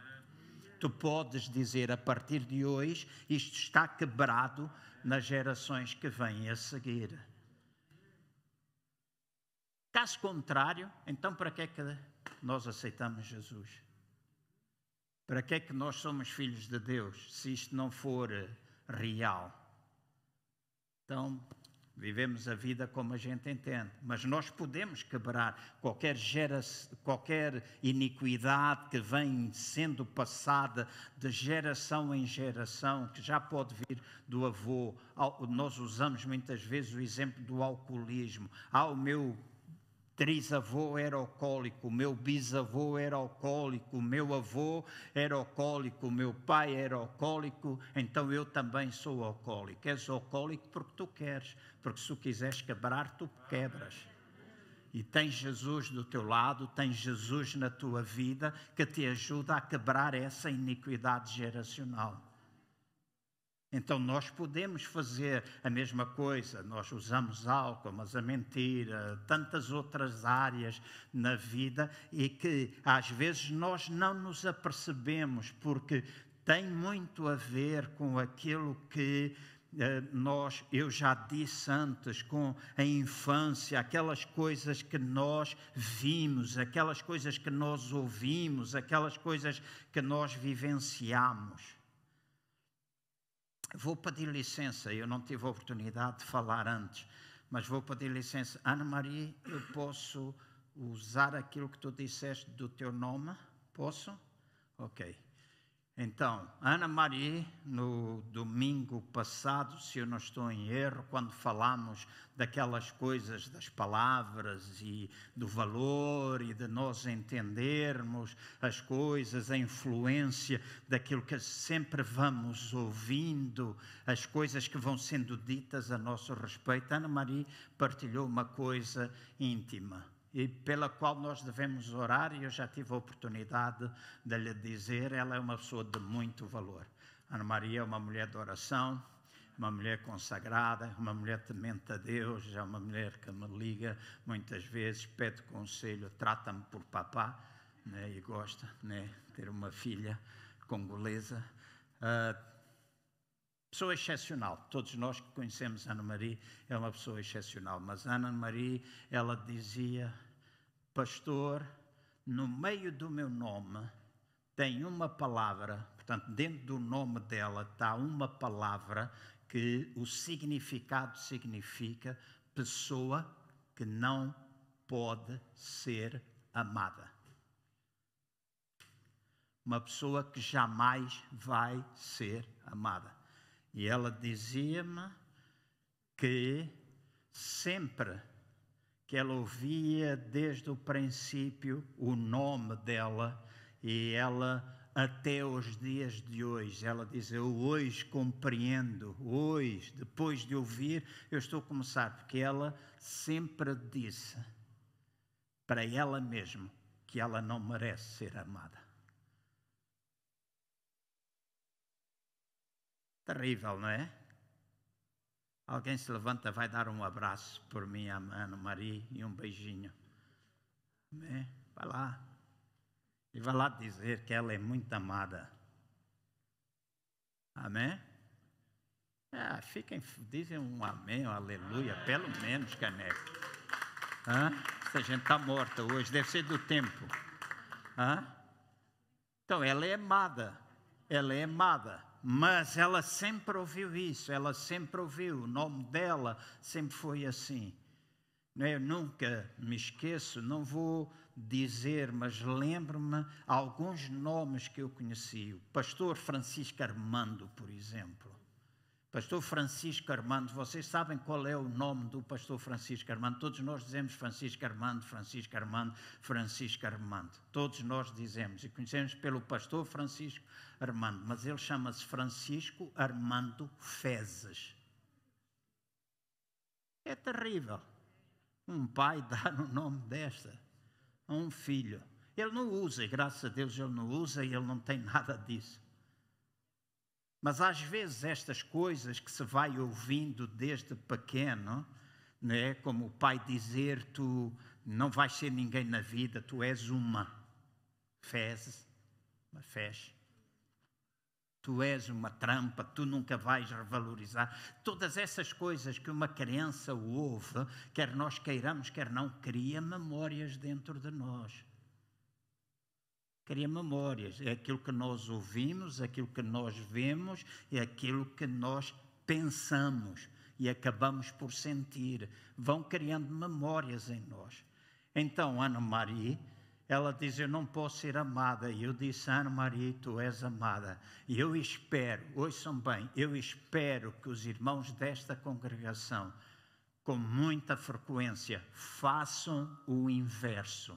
Tu podes dizer a partir de hoje, isto está quebrado nas gerações que vêm a seguir. Caso contrário, então para que é que nós aceitamos Jesus? Para que é que nós somos filhos de Deus se isto não for real? Então, vivemos a vida como a gente entende, mas nós podemos quebrar qualquer, gera, qualquer iniquidade que vem sendo passada de geração em geração, que já pode vir do avô. Nós usamos muitas vezes o exemplo do alcoolismo. Ah, o meu trisavô era alcoólico, meu bisavô era alcoólico, meu avô era alcoólico, meu pai era alcoólico, então eu também sou alcoólico. És alcoólico porque tu queres, porque se tu quiseres quebrar, tu quebras. E tens Jesus do teu lado, tens Jesus na tua vida que te ajuda a quebrar essa iniquidade geracional. Então nós podemos fazer a mesma coisa, nós usamos álcool, mas a mentira, tantas outras áreas na vida e que às vezes nós não nos apercebemos porque tem muito a ver com aquilo que eh, nós, eu já disse antes, com a infância, aquelas coisas que nós vimos, aquelas coisas que nós ouvimos, aquelas coisas que nós vivenciamos. Vou pedir licença, eu não tive a oportunidade de falar antes, mas vou pedir licença. Ana Maria, eu posso usar aquilo que tu disseste do teu nome? Posso? Ok. Então, Ana Maria, no domingo passado, se eu não estou em erro, quando falamos daquelas coisas das palavras e do valor e de nós entendermos as coisas, a influência daquilo que sempre vamos ouvindo, as coisas que vão sendo ditas a nosso respeito, Ana Maria partilhou uma coisa íntima e pela qual nós devemos orar, e eu já tive a oportunidade de lhe dizer, ela é uma pessoa de muito valor. Ana Maria é uma mulher de oração, uma mulher consagrada, uma mulher temente a Deus, é uma mulher que me liga muitas vezes, pede conselho, trata-me por papá, né, e gosta né, ter uma filha congolesa. Uh, Pessoa excepcional. Todos nós que conhecemos Ana Maria é uma pessoa excepcional. Mas Ana Maria, ela dizia: Pastor, no meio do meu nome tem uma palavra, portanto, dentro do nome dela está uma palavra que o significado significa pessoa que não pode ser amada. Uma pessoa que jamais vai ser amada. E ela dizia-me que sempre que ela ouvia desde o princípio o nome dela e ela até os dias de hoje. Ela diz: Eu hoje compreendo, hoje, depois de ouvir, eu estou a começar, porque ela sempre disse para ela mesma que ela não merece ser amada. Terrível, não é? Alguém se levanta, vai dar um abraço por mim, a Ana Maria, e um beijinho. Amém? Vai lá. E vai lá dizer que ela é muito amada. Amém? Ah, fiquem, dizem um amém, um aleluia, pelo menos, caneco. Hã? Essa gente está morta hoje, deve ser do tempo. Hã? Então, ela é amada. Ela é amada. Mas ela sempre ouviu isso, ela sempre ouviu, o nome dela sempre foi assim. Eu nunca me esqueço, não vou dizer, mas lembro-me alguns nomes que eu conheci. O pastor Francisco Armando, por exemplo. Pastor Francisco Armando, vocês sabem qual é o nome do pastor Francisco Armando? Todos nós dizemos Francisco Armando, Francisco Armando, Francisco Armando. Todos nós dizemos e conhecemos pelo pastor Francisco Armando, mas ele chama-se Francisco Armando Fezes. É terrível um pai dar um nome desta a um filho. Ele não usa, e graças a Deus ele não usa e ele não tem nada disso. Mas às vezes estas coisas que se vai ouvindo desde pequeno, né, como o pai dizer: Tu não vais ser ninguém na vida, tu és uma fezes, uma fez. Tu és uma trampa, tu nunca vais revalorizar. Todas essas coisas que uma criança ouve, quer nós queiramos, quer não, cria memórias dentro de nós cria memórias. É aquilo que nós ouvimos, aquilo que nós vemos, é aquilo que nós pensamos e acabamos por sentir. Vão criando memórias em nós. Então, Ana Maria, ela diz: Eu não posso ser amada. E eu disse: Ana Maria, tu és amada. E eu espero, ouçam bem, eu espero que os irmãos desta congregação, com muita frequência, façam o inverso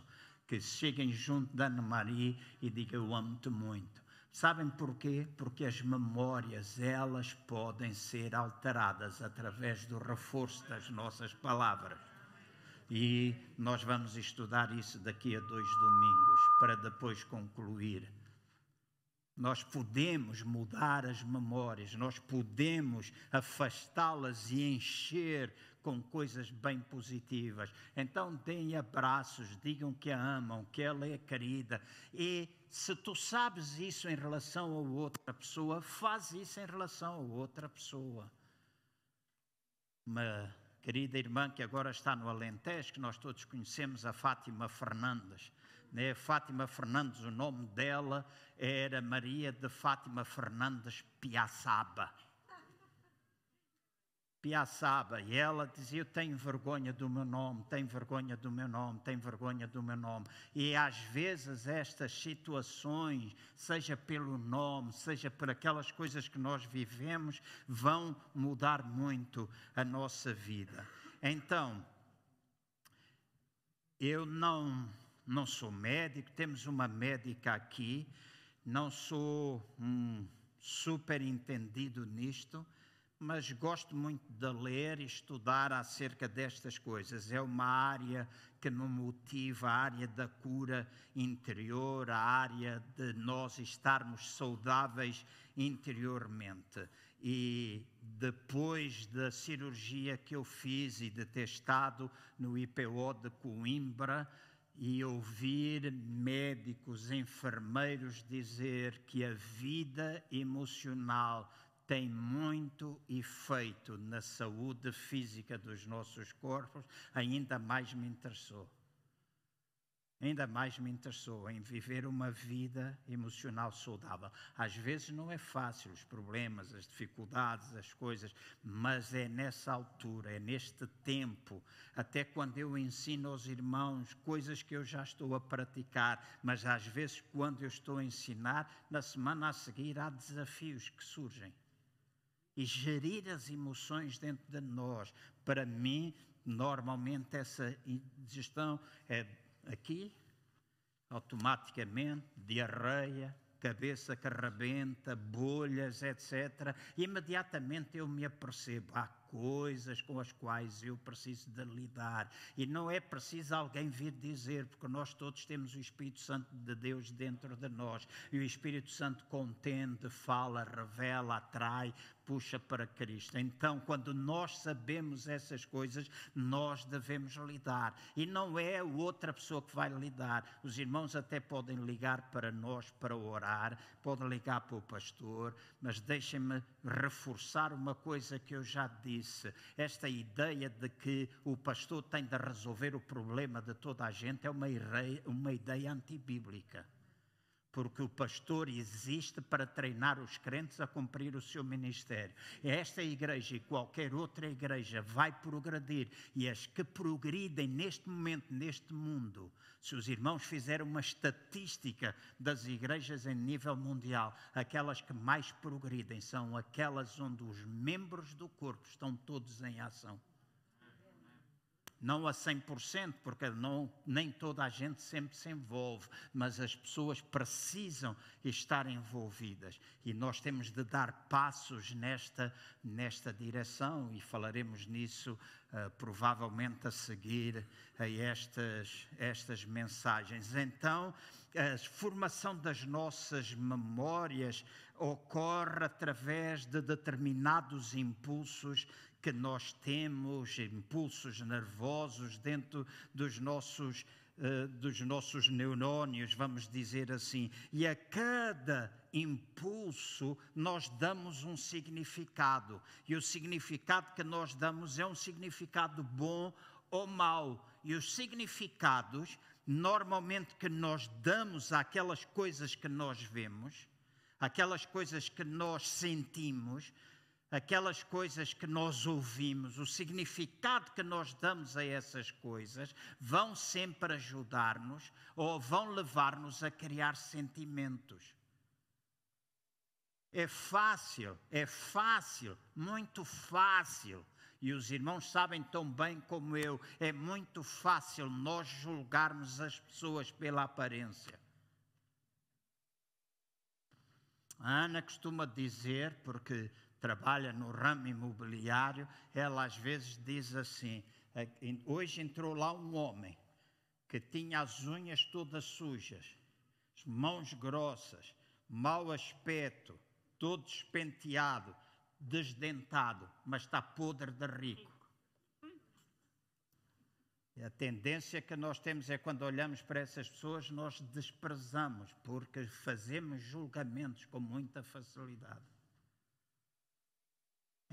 que cheguem junto da Ana Maria e digam eu amo-te muito. Sabem porquê? Porque as memórias, elas podem ser alteradas através do reforço das nossas palavras. E nós vamos estudar isso daqui a dois domingos, para depois concluir. Nós podemos mudar as memórias, nós podemos afastá-las e encher com coisas bem positivas. Então deem abraços, digam que a amam, que ela é querida. E se tu sabes isso em relação a outra pessoa, faz isso em relação a outra pessoa. Uma querida irmã que agora está no Alentejo, que nós todos conhecemos, a Fátima Fernandes. Né? Fátima Fernandes, o nome dela era Maria de Fátima Fernandes Piaçaba. Piaçaba, e ela dizia: Eu tenho vergonha do meu nome, tenho vergonha do meu nome, tenho vergonha do meu nome. E às vezes estas situações, seja pelo nome, seja por aquelas coisas que nós vivemos, vão mudar muito a nossa vida. Então, eu não, não sou médico, temos uma médica aqui, não sou um super entendido nisto mas gosto muito de ler e estudar acerca destas coisas. É uma área que me motiva, a área da cura interior, a área de nós estarmos saudáveis interiormente. E depois da cirurgia que eu fiz e de ter estado no IPO de Coimbra, e ouvir médicos, enfermeiros dizer que a vida emocional tem muito efeito na saúde física dos nossos corpos, ainda mais me interessou. Ainda mais me interessou em viver uma vida emocional saudável. Às vezes não é fácil, os problemas, as dificuldades, as coisas, mas é nessa altura, é neste tempo, até quando eu ensino aos irmãos coisas que eu já estou a praticar, mas às vezes quando eu estou a ensinar, na semana a seguir há desafios que surgem e gerir as emoções dentro de nós. Para mim, normalmente essa digestão é aqui, automaticamente, diarreia, cabeça que rebenta, bolhas, etc. E imediatamente eu me apercebo, há coisas com as quais eu preciso de lidar. E não é preciso alguém vir dizer, porque nós todos temos o Espírito Santo de Deus dentro de nós. E o Espírito Santo contende, fala, revela, atrai, puxa para Cristo. Então, quando nós sabemos essas coisas, nós devemos lidar. E não é outra pessoa que vai lidar. Os irmãos até podem ligar para nós para orar, podem ligar para o pastor, mas deixem-me reforçar uma coisa que eu já disse. Esta ideia de que o pastor tem de resolver o problema de toda a gente é uma ideia, antibíblica porque o pastor existe para treinar os crentes a cumprir o seu ministério. Esta igreja e qualquer outra igreja vai progredir e as que progridem neste momento, neste mundo, se os irmãos fizerem uma estatística das igrejas em nível mundial, aquelas que mais progridem são aquelas onde os membros do corpo estão todos em ação não a 100%, porque não, nem toda a gente sempre se envolve, mas as pessoas precisam estar envolvidas e nós temos de dar passos nesta, nesta direção e falaremos nisso uh, provavelmente a seguir a estas, estas mensagens. Então, a formação das nossas memórias ocorre através de determinados impulsos que nós temos, impulsos nervosos dentro dos nossos, uh, dos nossos neurónios, vamos dizer assim. E a cada impulso nós damos um significado. E o significado que nós damos é um significado bom ou mau. E os significados, normalmente, que nós damos àquelas coisas que nós vemos, aquelas coisas que nós sentimos, aquelas coisas que nós ouvimos, o significado que nós damos a essas coisas, vão sempre ajudar-nos ou vão levar-nos a criar sentimentos. É fácil, é fácil, muito fácil. E os irmãos sabem tão bem como eu, é muito fácil nós julgarmos as pessoas pela aparência. A Ana costuma dizer, porque trabalha no ramo imobiliário, ela às vezes diz assim: é, hoje entrou lá um homem que tinha as unhas todas sujas, as mãos grossas, mau aspecto, todo despenteado, desdentado, mas está podre de rico. A tendência que nós temos é quando olhamos para essas pessoas, nós desprezamos, porque fazemos julgamentos com muita facilidade.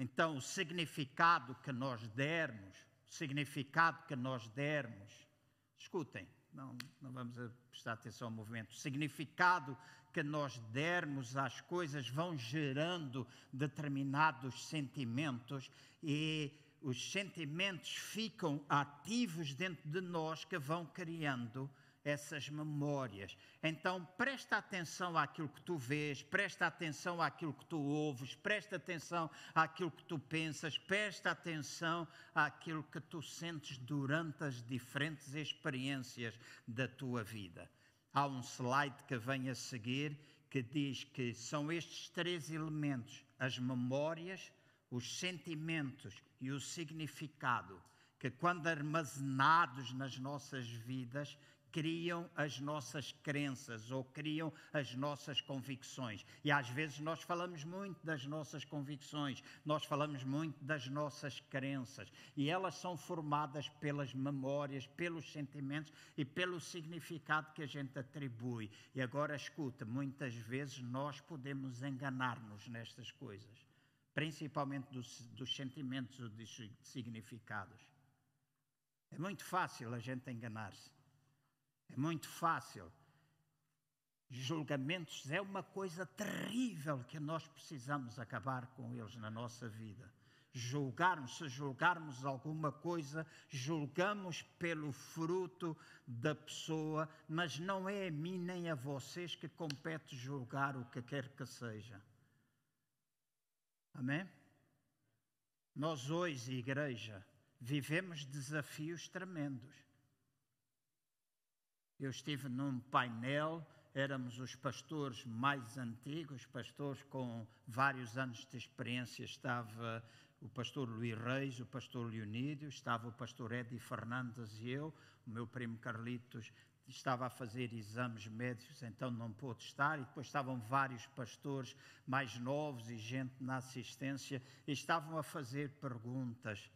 Então, o significado que nós dermos, o significado que nós dermos, escutem, não, não vamos prestar atenção ao movimento, o significado que nós dermos às coisas vão gerando determinados sentimentos e os sentimentos ficam ativos dentro de nós que vão criando essas memórias. Então, presta atenção àquilo que tu vês, presta atenção àquilo que tu ouves, presta atenção àquilo que tu pensas, presta atenção àquilo que tu sentes durante as diferentes experiências da tua vida. Há um slide que vem a seguir que diz que são estes três elementos: as memórias, os sentimentos e o significado, que quando armazenados nas nossas vidas, criam as nossas crenças ou criam as nossas convicções. E às vezes nós falamos muito das nossas convicções, nós falamos muito das nossas crenças, e elas são formadas pelas memórias, pelos sentimentos e pelo significado que a gente atribui. E agora escuta, muitas vezes nós podemos enganar-nos nestas coisas, principalmente dos, dos sentimentos ou dos significados. É muito fácil a gente enganar-se. É muito fácil. Julgamentos é uma coisa terrível que nós precisamos acabar com eles na nossa vida. Julgarmos, se julgarmos alguma coisa, julgamos pelo fruto da pessoa, mas não é a mim nem a vocês que compete julgar o que quer que seja. Amém? Nós hoje, igreja, vivemos desafios tremendos. Eu estive num painel, éramos os pastores mais antigos, pastores com vários anos de experiência. Estava o pastor Luís Reis, o pastor Leonídio, estava o pastor Eddie Fernandes e eu, o meu primo Carlitos estava a fazer exames médicos, então não pôde estar, e depois estavam vários pastores mais novos e gente na assistência, e estavam a fazer perguntas.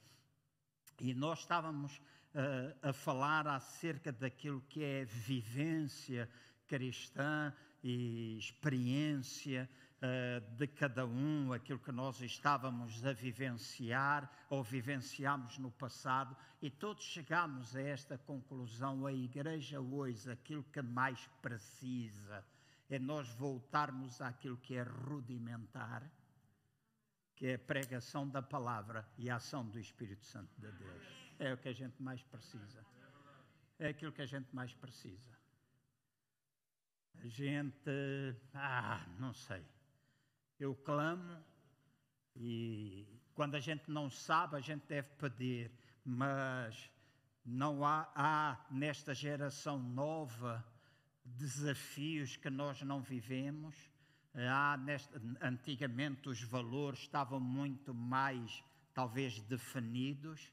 E nós estávamos uh, a falar acerca daquilo que é vivência cristã e experiência uh, de cada um, aquilo que nós estávamos a vivenciar ou vivenciámos no passado, e todos chegámos a esta conclusão: a igreja hoje, aquilo que mais precisa é nós voltarmos àquilo que é rudimentar, que é a pregação da palavra e a ação do Espírito Santo de Deus. É o que a gente mais precisa. É aquilo que a gente mais precisa. A gente, ah, não sei. Eu clamo e quando a gente não sabe, a gente deve pedir, mas não há, há nesta geração nova desafios que nós não vivemos. Há neste, antigamente os valores estavam muito mais, talvez, definidos,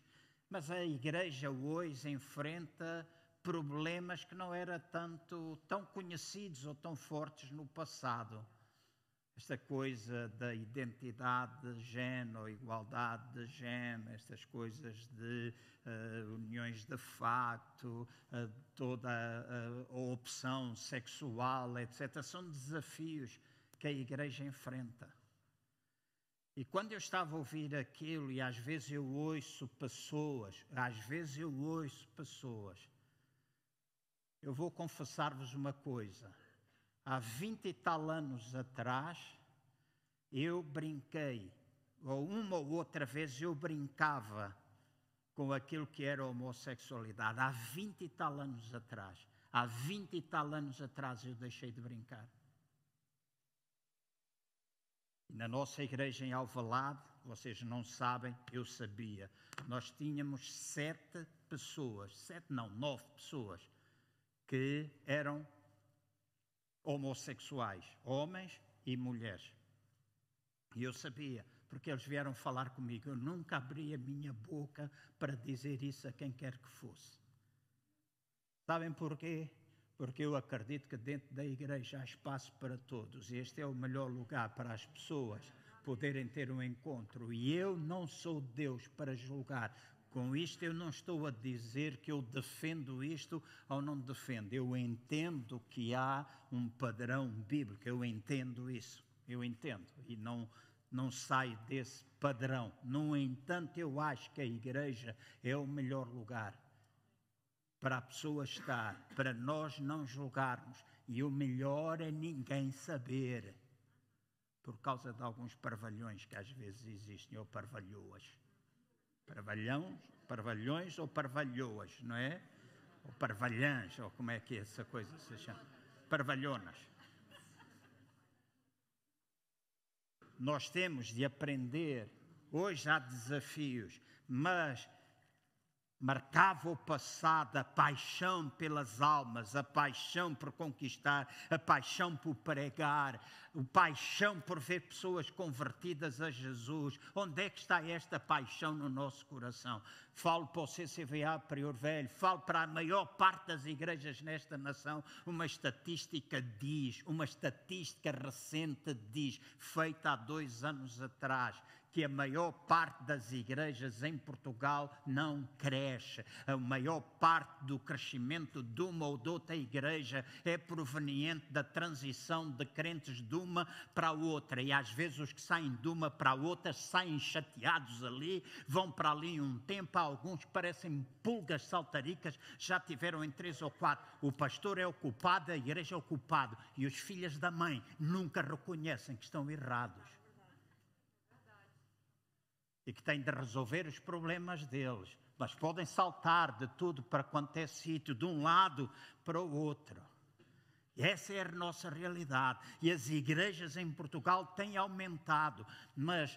mas a igreja hoje enfrenta problemas que não eram tanto tão conhecidos ou tão fortes no passado. Esta coisa da identidade de género, igualdade de género, estas coisas de uh, uniões de facto, uh, toda a, a opção sexual, etc., são desafios que a igreja enfrenta. E quando eu estava a ouvir aquilo, e às vezes eu ouço pessoas, às vezes eu ouço pessoas eu vou confessar-vos uma coisa. Há vinte e tal anos atrás, eu brinquei, ou uma ou outra vez eu brincava com aquilo que era homossexualidade. Há vinte e tal anos atrás. Há vinte e tal anos atrás eu deixei de brincar. Na nossa igreja em Alvalade, vocês não sabem, eu sabia, nós tínhamos sete pessoas, sete não, nove pessoas que eram homossexuais, homens e mulheres. E eu sabia, porque eles vieram falar comigo. Eu nunca abri a minha boca para dizer isso a quem quer que fosse. Sabem porquê? Porque eu acredito que dentro da igreja há espaço para todos. Este é o melhor lugar para as pessoas poderem ter um encontro. E eu não sou Deus para julgar. Com isto eu não estou a dizer que eu defendo isto ou não defendo. Eu entendo que há um padrão bíblico, eu entendo isso. Eu entendo e não não saio desse padrão. No entanto, eu acho que a igreja é o melhor lugar para a pessoa estar, para nós não julgarmos. E o melhor é ninguém saber, por causa de alguns parvalhões que às vezes existem, ou parvalhoas. Parvalhões, parvalhões ou parvalhoas, não é? Ou parvalhãs, ou como é que essa coisa se chama? Parvalhonas. Nós temos de aprender. Hoje há desafios, mas marcava o passado, a paixão pelas almas, a paixão por conquistar, a paixão por pregar, a paixão por ver pessoas convertidas a Jesus. Onde é que está esta paixão no nosso coração? Falo para o CCVA Prior Velho, falo para a maior parte das igrejas nesta nação. Uma estatística diz, uma estatística recente diz, feita há dois anos atrás, que a maior parte das igrejas em Portugal não cresce. A maior parte do crescimento de uma ou de outra igreja é proveniente da transição de crentes de uma para outra. E às vezes os que saem de uma para outra saem chateados ali, vão para ali um tempo. Alguns parecem pulgas saltaricas, já tiveram em três ou quatro. O pastor é o culpado, a igreja é o culpado. E os filhos da mãe nunca reconhecem que estão errados e que têm de resolver os problemas deles, mas podem saltar de tudo para quanto é sítio, de um lado para o outro. Essa é a nossa realidade. E as igrejas em Portugal têm aumentado, mas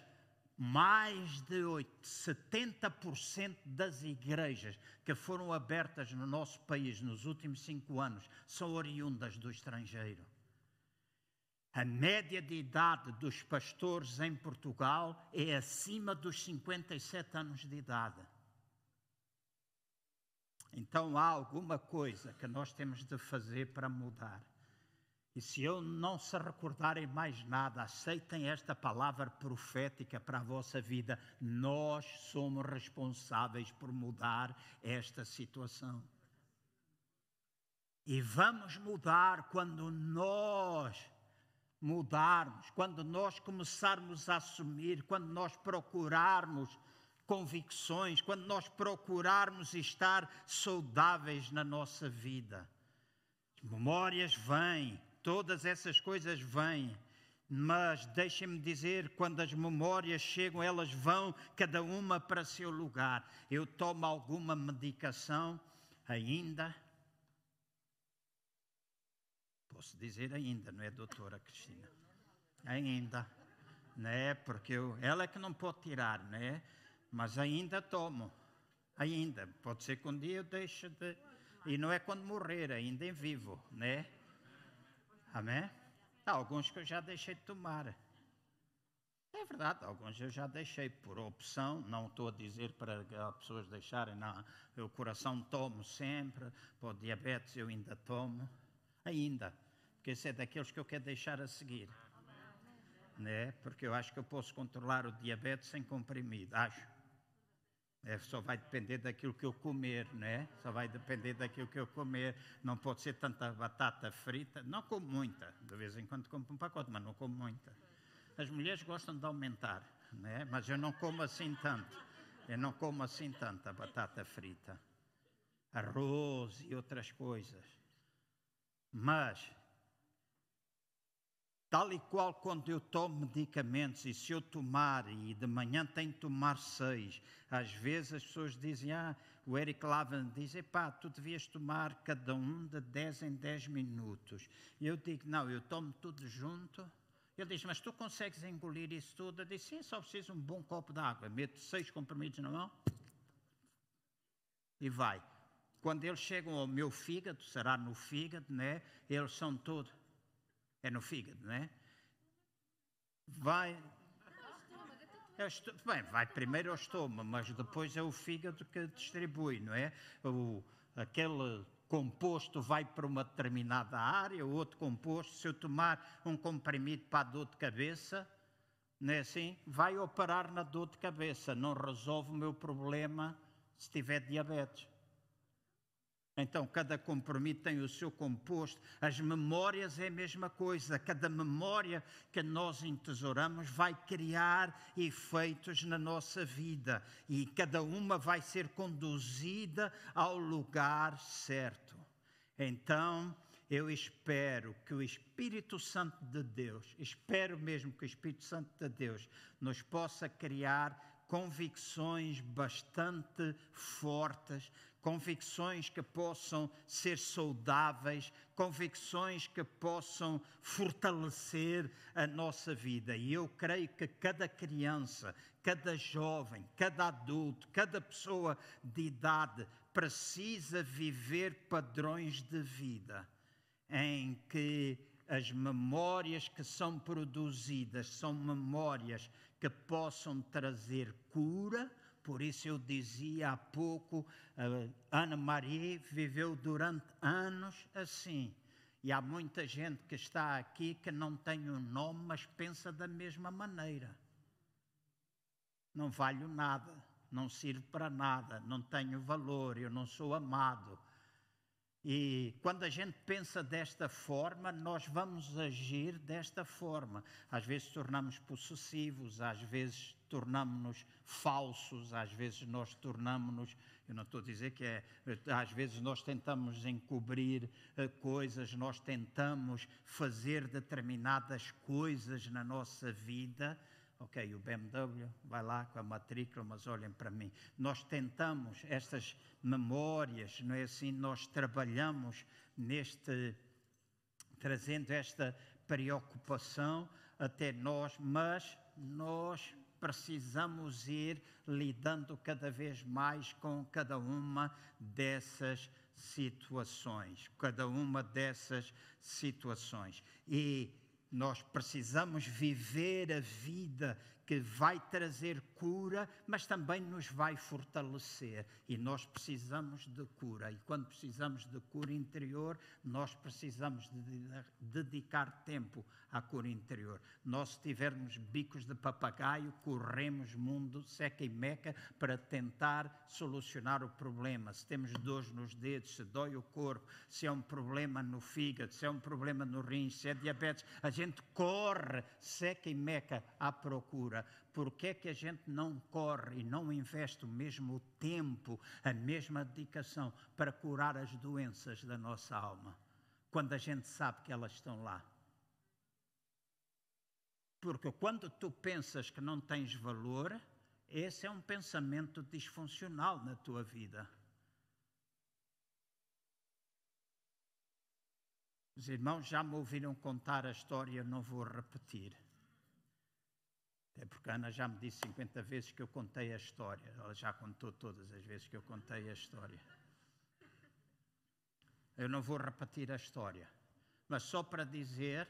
mais de 70% das igrejas que foram abertas no nosso país nos últimos cinco anos são oriundas do estrangeiro. A média de idade dos pastores em Portugal é acima dos 57 anos de idade. Então há alguma coisa que nós temos de fazer para mudar. E se eu não se recordarem mais nada, aceitem esta palavra profética para a vossa vida. Nós somos responsáveis por mudar esta situação. E vamos mudar quando nós mudarmos, quando nós começarmos a assumir, quando nós procurarmos convicções, quando nós procurarmos estar saudáveis na nossa vida. As memórias vêm, todas essas coisas vêm. Mas deixem-me dizer, quando as memórias chegam, elas vão cada uma para seu lugar. Eu tomo alguma medicação ainda. Posso dizer ainda, não é, doutora Cristina? Ainda, né? Porque eu, ela é que não pode tirar, né? Mas ainda tomo, ainda. Pode ser que um dia eu deixe de. E não é quando morrer, ainda em vivo, né? Amém? Há alguns que eu já deixei de tomar. É verdade, alguns eu já deixei por opção, não estou a dizer para as pessoas deixarem, não. Eu coração tomo sempre, para o diabetes eu ainda tomo, ainda, porque esse é daqueles que eu quero deixar a seguir. Né? Porque eu acho que eu posso controlar o diabetes sem comprimido, acho. É, só vai depender daquilo que eu comer, né? Só vai depender daquilo que eu comer. Não pode ser tanta batata frita. Não como muita. De vez em quando como um pacote, mas não como muita. As mulheres gostam de aumentar, né? Mas eu não como assim tanto. Eu não como assim tanta batata frita. Arroz e outras coisas. Mas Tal e qual quando eu tomo medicamentos, e se eu tomar, e de manhã tenho que tomar seis, às vezes as pessoas dizem, ah, o Eric Lavan diz, pá, tu devias tomar cada um de 10 em 10 minutos. E eu digo, não, eu tomo tudo junto. Ele diz, mas tu consegues engolir isso tudo? Eu disse, sim, só preciso um bom copo de água. Meto seis comprimidos na mão e vai. Quando eles chegam ao meu fígado, será no fígado, né? Eles são todos é no fígado, não é? Vai. É bem, vai primeiro ao estômago, mas depois é o fígado que distribui, não é? O, aquele composto vai para uma determinada área, o outro composto, se eu tomar um comprimido para a dor de cabeça, não é assim? Vai operar na dor de cabeça, não resolve o meu problema se tiver diabetes. Então, cada compromisso tem o seu composto. As memórias é a mesma coisa. Cada memória que nós entesouramos vai criar efeitos na nossa vida e cada uma vai ser conduzida ao lugar certo. Então, eu espero que o Espírito Santo de Deus, espero mesmo que o Espírito Santo de Deus nos possa criar convicções bastante fortes, convicções que possam ser saudáveis, convicções que possam fortalecer a nossa vida. E eu creio que cada criança, cada jovem, cada adulto, cada pessoa de idade precisa viver padrões de vida em que as memórias que são produzidas são memórias que possam trazer cura. Por isso eu dizia há pouco, Ana Maria viveu durante anos assim. E há muita gente que está aqui que não tem o um nome, mas pensa da mesma maneira. Não valho nada, não sirvo para nada, não tenho valor, eu não sou amado. E quando a gente pensa desta forma, nós vamos agir desta forma. Às vezes tornamos possessivos, às vezes tornamos-nos falsos, às vezes nós tornamos-nos, eu não estou a dizer que é, às vezes nós tentamos encobrir uh, coisas, nós tentamos fazer determinadas coisas na nossa vida Ok, o BMW vai lá com a matrícula, mas olhem para mim. Nós tentamos estas memórias, não é assim? Nós trabalhamos neste, trazendo esta preocupação até nós, mas nós precisamos ir lidando cada vez mais com cada uma dessas situações, cada uma dessas situações. E nós precisamos viver a vida que vai trazer cura, mas também nos vai fortalecer. E nós precisamos de cura. E quando precisamos de cura interior, nós precisamos de dedicar tempo à cura interior. Nós, se tivermos bicos de papagaio, corremos mundo, seca e meca, para tentar solucionar o problema. Se temos dores nos dedos, se dói o corpo, se é um problema no fígado, se é um problema no rim, se é diabetes, a gente corre, seca e meca à procura procura, porque é que a gente não corre e não investe o mesmo tempo, a mesma dedicação para curar as doenças da nossa alma, quando a gente sabe que elas estão lá? Porque quando tu pensas que não tens valor, esse é um pensamento disfuncional na tua vida. Os irmãos já me ouviram contar a história, não vou repetir. Até porque a Ana já me disse 50 vezes que eu contei a história. Ela já contou todas as vezes que eu contei a história. Eu não vou repetir a história, mas só para dizer,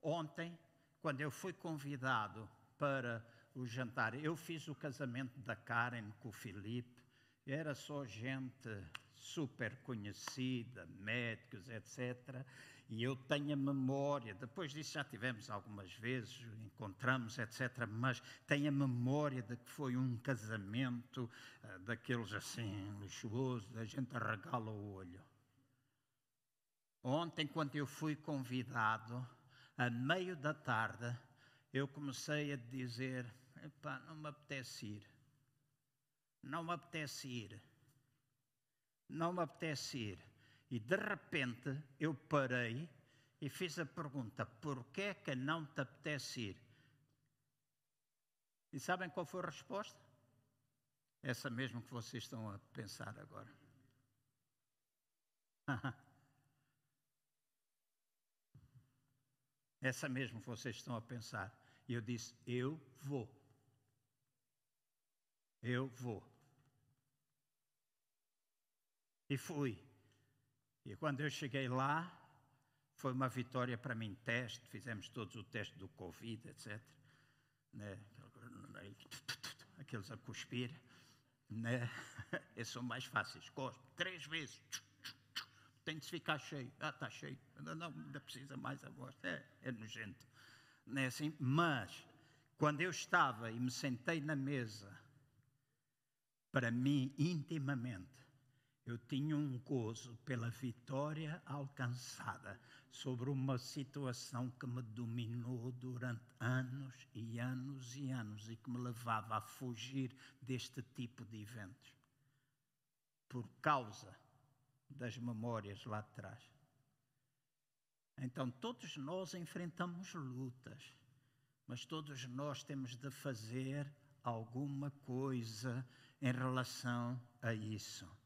ontem, quando eu fui convidado para o jantar, eu fiz o casamento da Karen com o Filipe, era só gente super conhecida, médicos, etc. E eu tenho a memória, depois disso já tivemos algumas vezes, encontramos, etc., mas tenho a memória de que foi um casamento uh, daqueles assim, luxuosos, a gente arregala o olho. Ontem, quando eu fui convidado, a meio da tarde, eu comecei a dizer: Epá, não me apetece ir. Não me apetece ir. Não me apetece ir. E de repente eu parei e fiz a pergunta: porquê é que não te apetece ir? E sabem qual foi a resposta? Essa mesmo que vocês estão a pensar agora. Essa mesmo que vocês estão a pensar. E eu disse: Eu vou. Eu vou. E fui. E quando eu cheguei lá, foi uma vitória para mim. Teste, fizemos todos o teste do Covid, etc. Né? Aqueles a cuspir. Né? Esses são mais fáceis. Cospe três vezes. Tem de ficar cheio. Ah, está cheio. Não, ainda precisa mais amor. É, é nojento. Não é assim? Mas, quando eu estava e me sentei na mesa, para mim, intimamente, eu tinha um gozo pela vitória alcançada sobre uma situação que me dominou durante anos e anos e anos e que me levava a fugir deste tipo de eventos por causa das memórias lá atrás. Então, todos nós enfrentamos lutas, mas todos nós temos de fazer alguma coisa em relação a isso.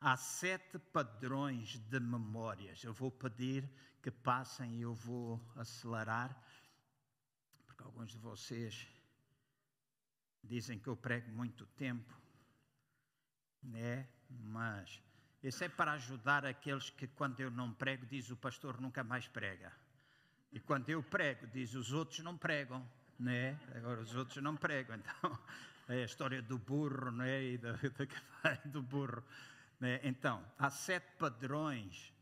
Há sete padrões de memórias. Eu vou pedir que passem e eu vou acelerar, porque alguns de vocês dizem que eu prego muito tempo, né? Mas isso é para ajudar aqueles que, quando eu não prego, diz o pastor nunca mais prega. E quando eu prego, diz os outros não pregam, né? Agora os outros não pregam. Então, é a história do burro, né? E do, do, do burro. Né? Então, há sete padrões,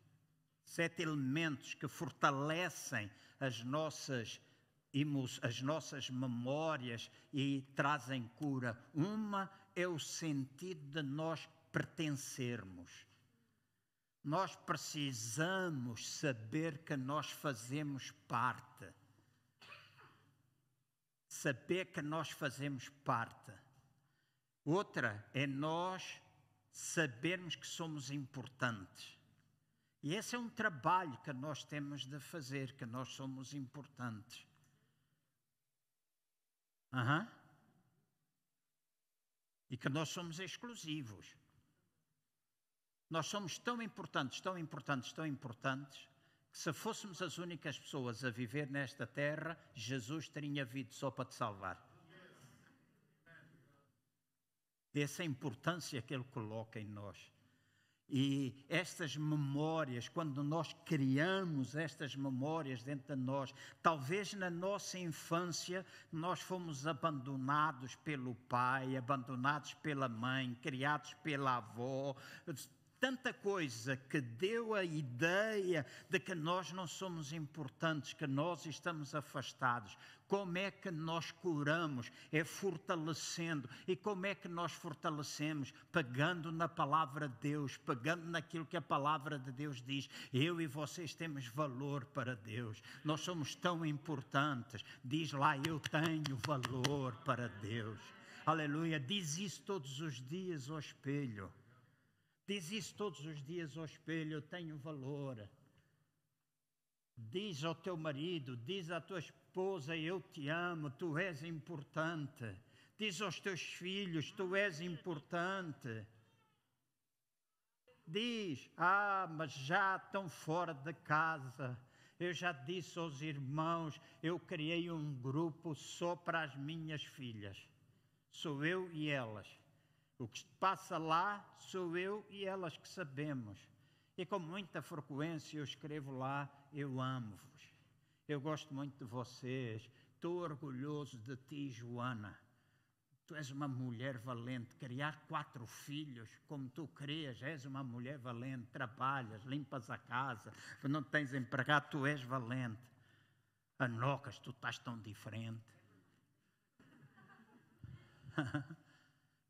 sete elementos que fortalecem as nossas as nossas memórias e trazem cura. Uma é o sentido de nós pertencermos. Nós precisamos saber que nós fazemos parte. Saber que nós fazemos parte. Outra é nós sabermos que somos importantes. E esse é um trabalho que nós temos de fazer, que nós somos importantes. Uhum. E que nós somos exclusivos. Nós somos tão importantes, tão importantes, tão importantes, que se fôssemos as únicas pessoas a viver nesta terra, Jesus teria vindo só para te salvar. Essa é a importância que Ele coloca em nós. E estas memórias, quando nós criamos estas memórias dentro de nós, talvez na nossa infância nós fomos abandonados pelo pai, abandonados pela mãe, criados pela avó, tanta coisa que deu a ideia de que nós não somos importantes, que nós estamos afastados. Como é que nós curamos? É fortalecendo. E como é que nós fortalecemos? Pegando na palavra de Deus, pegando naquilo que a palavra de Deus diz. Eu e vocês temos valor para Deus. Nós somos tão importantes. Diz lá, eu tenho valor para Deus. Aleluia. Diz isso todos os dias ao espelho. Diz isso todos os dias ao espelho: eu tenho valor. Diz ao teu marido, diz à tua esposa: eu te amo, tu és importante. Diz aos teus filhos: tu és importante. Diz: ah, mas já estão fora de casa. Eu já disse aos irmãos: eu criei um grupo só para as minhas filhas. Sou eu e elas. O que passa lá sou eu e elas que sabemos. E com muita frequência eu escrevo lá: Eu amo-vos. Eu gosto muito de vocês. Estou orgulhoso de ti, Joana. Tu és uma mulher valente. Criar quatro filhos como tu crias, és uma mulher valente. Trabalhas, limpas a casa, não tens empregado, tu és valente. Anocas, tu estás tão diferente.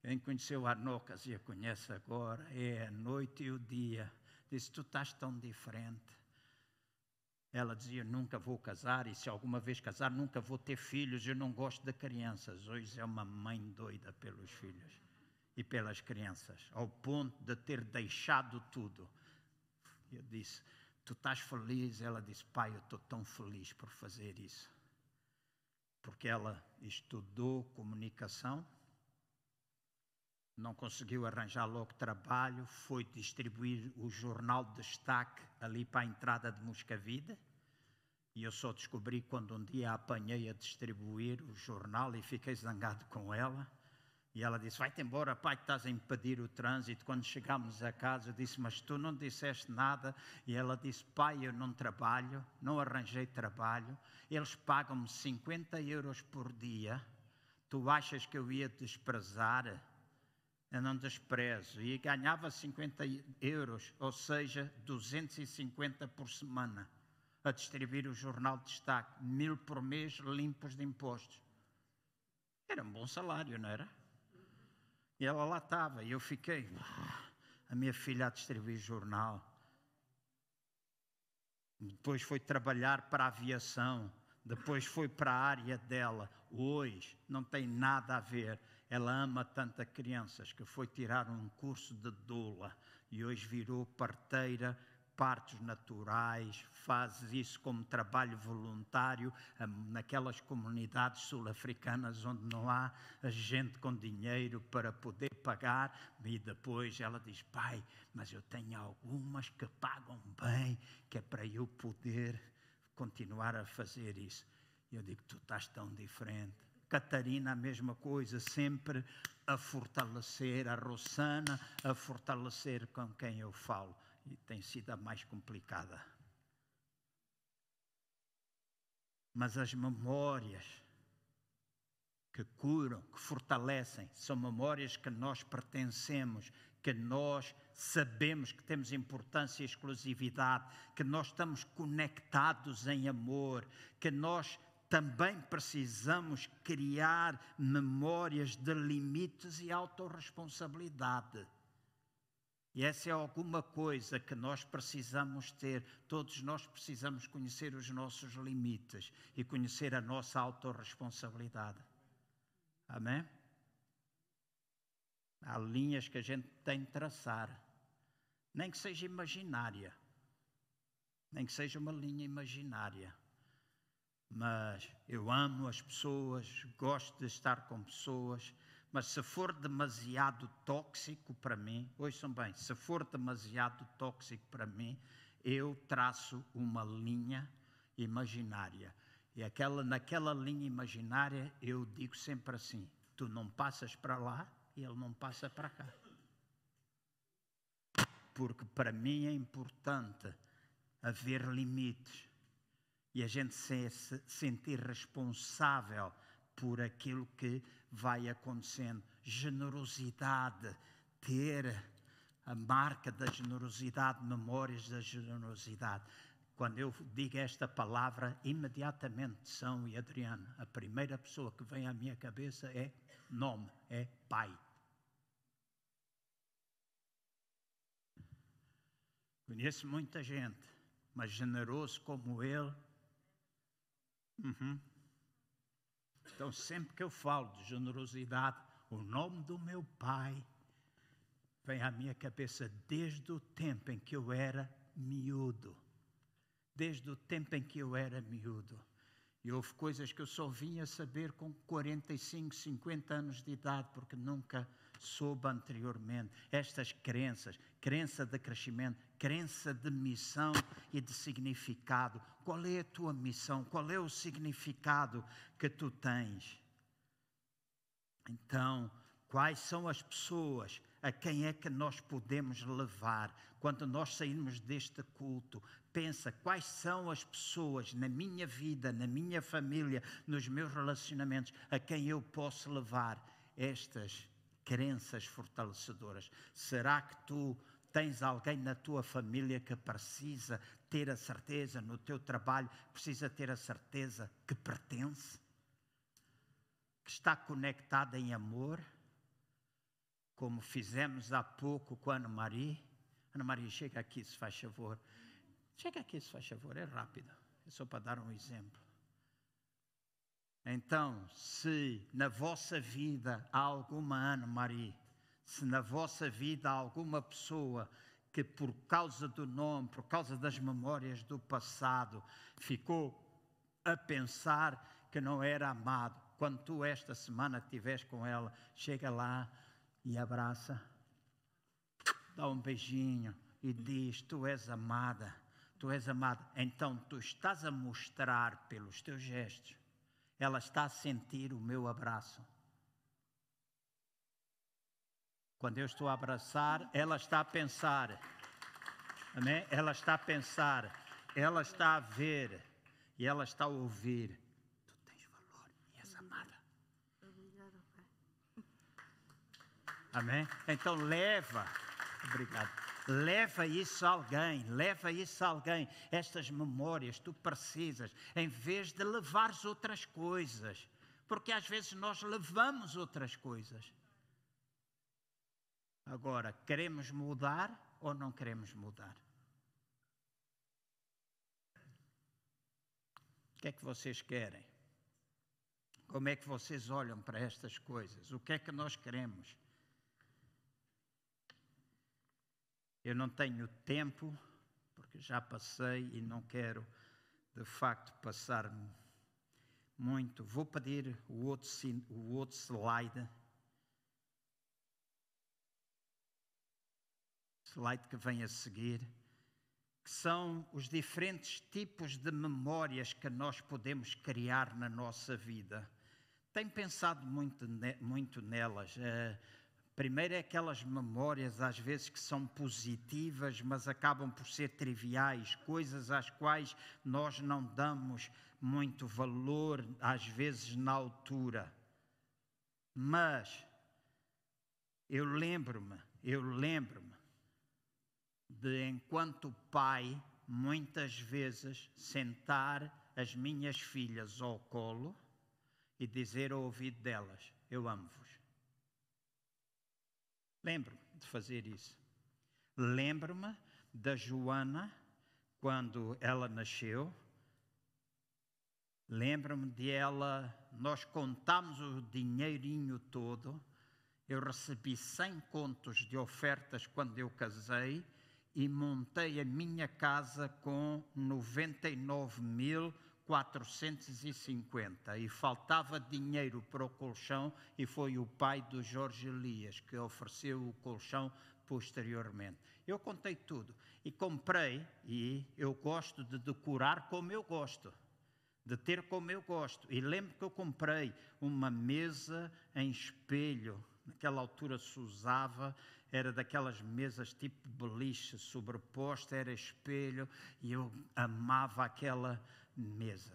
Quem conheceu Arnocas e a conhece agora, é a noite e o dia. Disse: Tu estás tão diferente. Ela dizia: Nunca vou casar, e se alguma vez casar, nunca vou ter filhos. Eu não gosto de crianças. Hoje é uma mãe doida pelos filhos e pelas crianças, ao ponto de ter deixado tudo. Eu disse: Tu estás feliz? Ela disse: Pai, eu estou tão feliz por fazer isso. Porque ela estudou comunicação não conseguiu arranjar logo trabalho, foi distribuir o jornal de destaque ali para a entrada de Moscavida. E eu só descobri quando um dia apanhei a distribuir o jornal e fiquei zangado com ela. E ela disse: Vai-te embora, pai, que estás a impedir o trânsito. Quando chegámos a casa, eu disse: Mas tu não disseste nada. E ela disse: Pai, eu não trabalho, não arranjei trabalho. Eles pagam-me 50 euros por dia. Tu achas que eu ia desprezar? Eu não desprezo, e ganhava 50 euros, ou seja, 250 por semana, a distribuir o jornal de destaque, mil por mês limpos de impostos. Era um bom salário, não era? E ela lá estava, e eu fiquei, ah, a minha filha a distribuir jornal. Depois foi trabalhar para a aviação, depois foi para a área dela. Hoje não tem nada a ver ela ama tanto crianças que foi tirar um curso de doula e hoje virou parteira, partos naturais, faz isso como trabalho voluntário naquelas comunidades sul-africanas onde não há gente com dinheiro para poder pagar. E depois ela diz: Pai, mas eu tenho algumas que pagam bem, que é para eu poder continuar a fazer isso. Eu digo: Tu estás tão diferente. Catarina, a mesma coisa, sempre a fortalecer, a Rossana, a fortalecer com quem eu falo. E tem sido a mais complicada. Mas as memórias que curam, que fortalecem, são memórias que nós pertencemos, que nós sabemos que temos importância e exclusividade, que nós estamos conectados em amor, que nós também precisamos criar memórias de limites e autorresponsabilidade. E essa é alguma coisa que nós precisamos ter. Todos nós precisamos conhecer os nossos limites e conhecer a nossa autorresponsabilidade. Amém? Há linhas que a gente tem de traçar, nem que seja imaginária, nem que seja uma linha imaginária mas eu amo as pessoas, gosto de estar com pessoas, mas se for demasiado tóxico para mim, ouçam bem, se for demasiado tóxico para mim, eu traço uma linha imaginária. E aquela, naquela linha imaginária eu digo sempre assim: tu não passas para lá e ele não passa para cá. Porque para mim é importante haver limites e a gente se sentir responsável por aquilo que vai acontecendo. Generosidade, ter a marca da generosidade, memórias da generosidade. Quando eu digo esta palavra, imediatamente São e Adriano, a primeira pessoa que vem à minha cabeça é nome, é pai. Conheço muita gente, mas generoso como ele. Uhum. Então, sempre que eu falo de generosidade, o nome do meu pai vem à minha cabeça desde o tempo em que eu era miúdo desde o tempo em que eu era miúdo. E houve coisas que eu só vinha saber com 45, 50 anos de idade, porque nunca soube anteriormente. Estas crenças, crença de crescimento, crença de missão e de significado. Qual é a tua missão? Qual é o significado que tu tens? Então, quais são as pessoas a quem é que nós podemos levar quando nós sairmos deste culto? pensa quais são as pessoas na minha vida, na minha família, nos meus relacionamentos, a quem eu posso levar estas crenças fortalecedoras. Será que tu tens alguém na tua família que precisa ter a certeza, no teu trabalho, precisa ter a certeza que pertence? Que está conectada em amor? Como fizemos há pouco com a Ana Maria. Ana Maria, chega aqui, se faz favor. Chega aqui, se faz favor, é rápido. É só para dar um exemplo. Então, se na vossa vida há alguma Ana Maria, se na vossa vida há alguma pessoa que por causa do nome, por causa das memórias do passado, ficou a pensar que não era amado, quando tu esta semana estiveres com ela, chega lá e abraça, dá um beijinho e diz: Tu és amada tu és amado. Então tu estás a mostrar pelos teus gestos, ela está a sentir o meu abraço. Quando eu estou a abraçar, ela está a pensar. Amém? Ela está a pensar, ela está a ver e ela está a ouvir. Tu tens valor e és amada. Amém? Então leva. Obrigado. Leva isso a alguém, leva isso a alguém. Estas memórias tu precisas, em vez de levares outras coisas. Porque às vezes nós levamos outras coisas. Agora, queremos mudar ou não queremos mudar? O que é que vocês querem? Como é que vocês olham para estas coisas? O que é que nós queremos? Eu não tenho tempo, porque já passei e não quero de facto passar muito. Vou pedir o outro, o outro slide. Slide que vem a seguir. Que são os diferentes tipos de memórias que nós podemos criar na nossa vida. Tenho pensado muito, muito nelas. Uh, Primeiro é aquelas memórias, às vezes, que são positivas, mas acabam por ser triviais, coisas às quais nós não damos muito valor, às vezes, na altura. Mas eu lembro-me, eu lembro-me de, enquanto pai, muitas vezes sentar as minhas filhas ao colo e dizer ao ouvido delas: Eu amo-vos. Lembro-me de fazer isso. Lembro-me da Joana, quando ela nasceu. Lembro-me de ela, nós contámos o dinheirinho todo. Eu recebi 100 contos de ofertas quando eu casei e montei a minha casa com 99 mil 450 e faltava dinheiro para o colchão e foi o pai do Jorge Elias que ofereceu o colchão posteriormente. Eu contei tudo e comprei e eu gosto de decorar como eu gosto, de ter como eu gosto. E lembro que eu comprei uma mesa em espelho naquela altura se usava, era daquelas mesas tipo beliche, sobreposta, era espelho, e eu amava aquela mesa.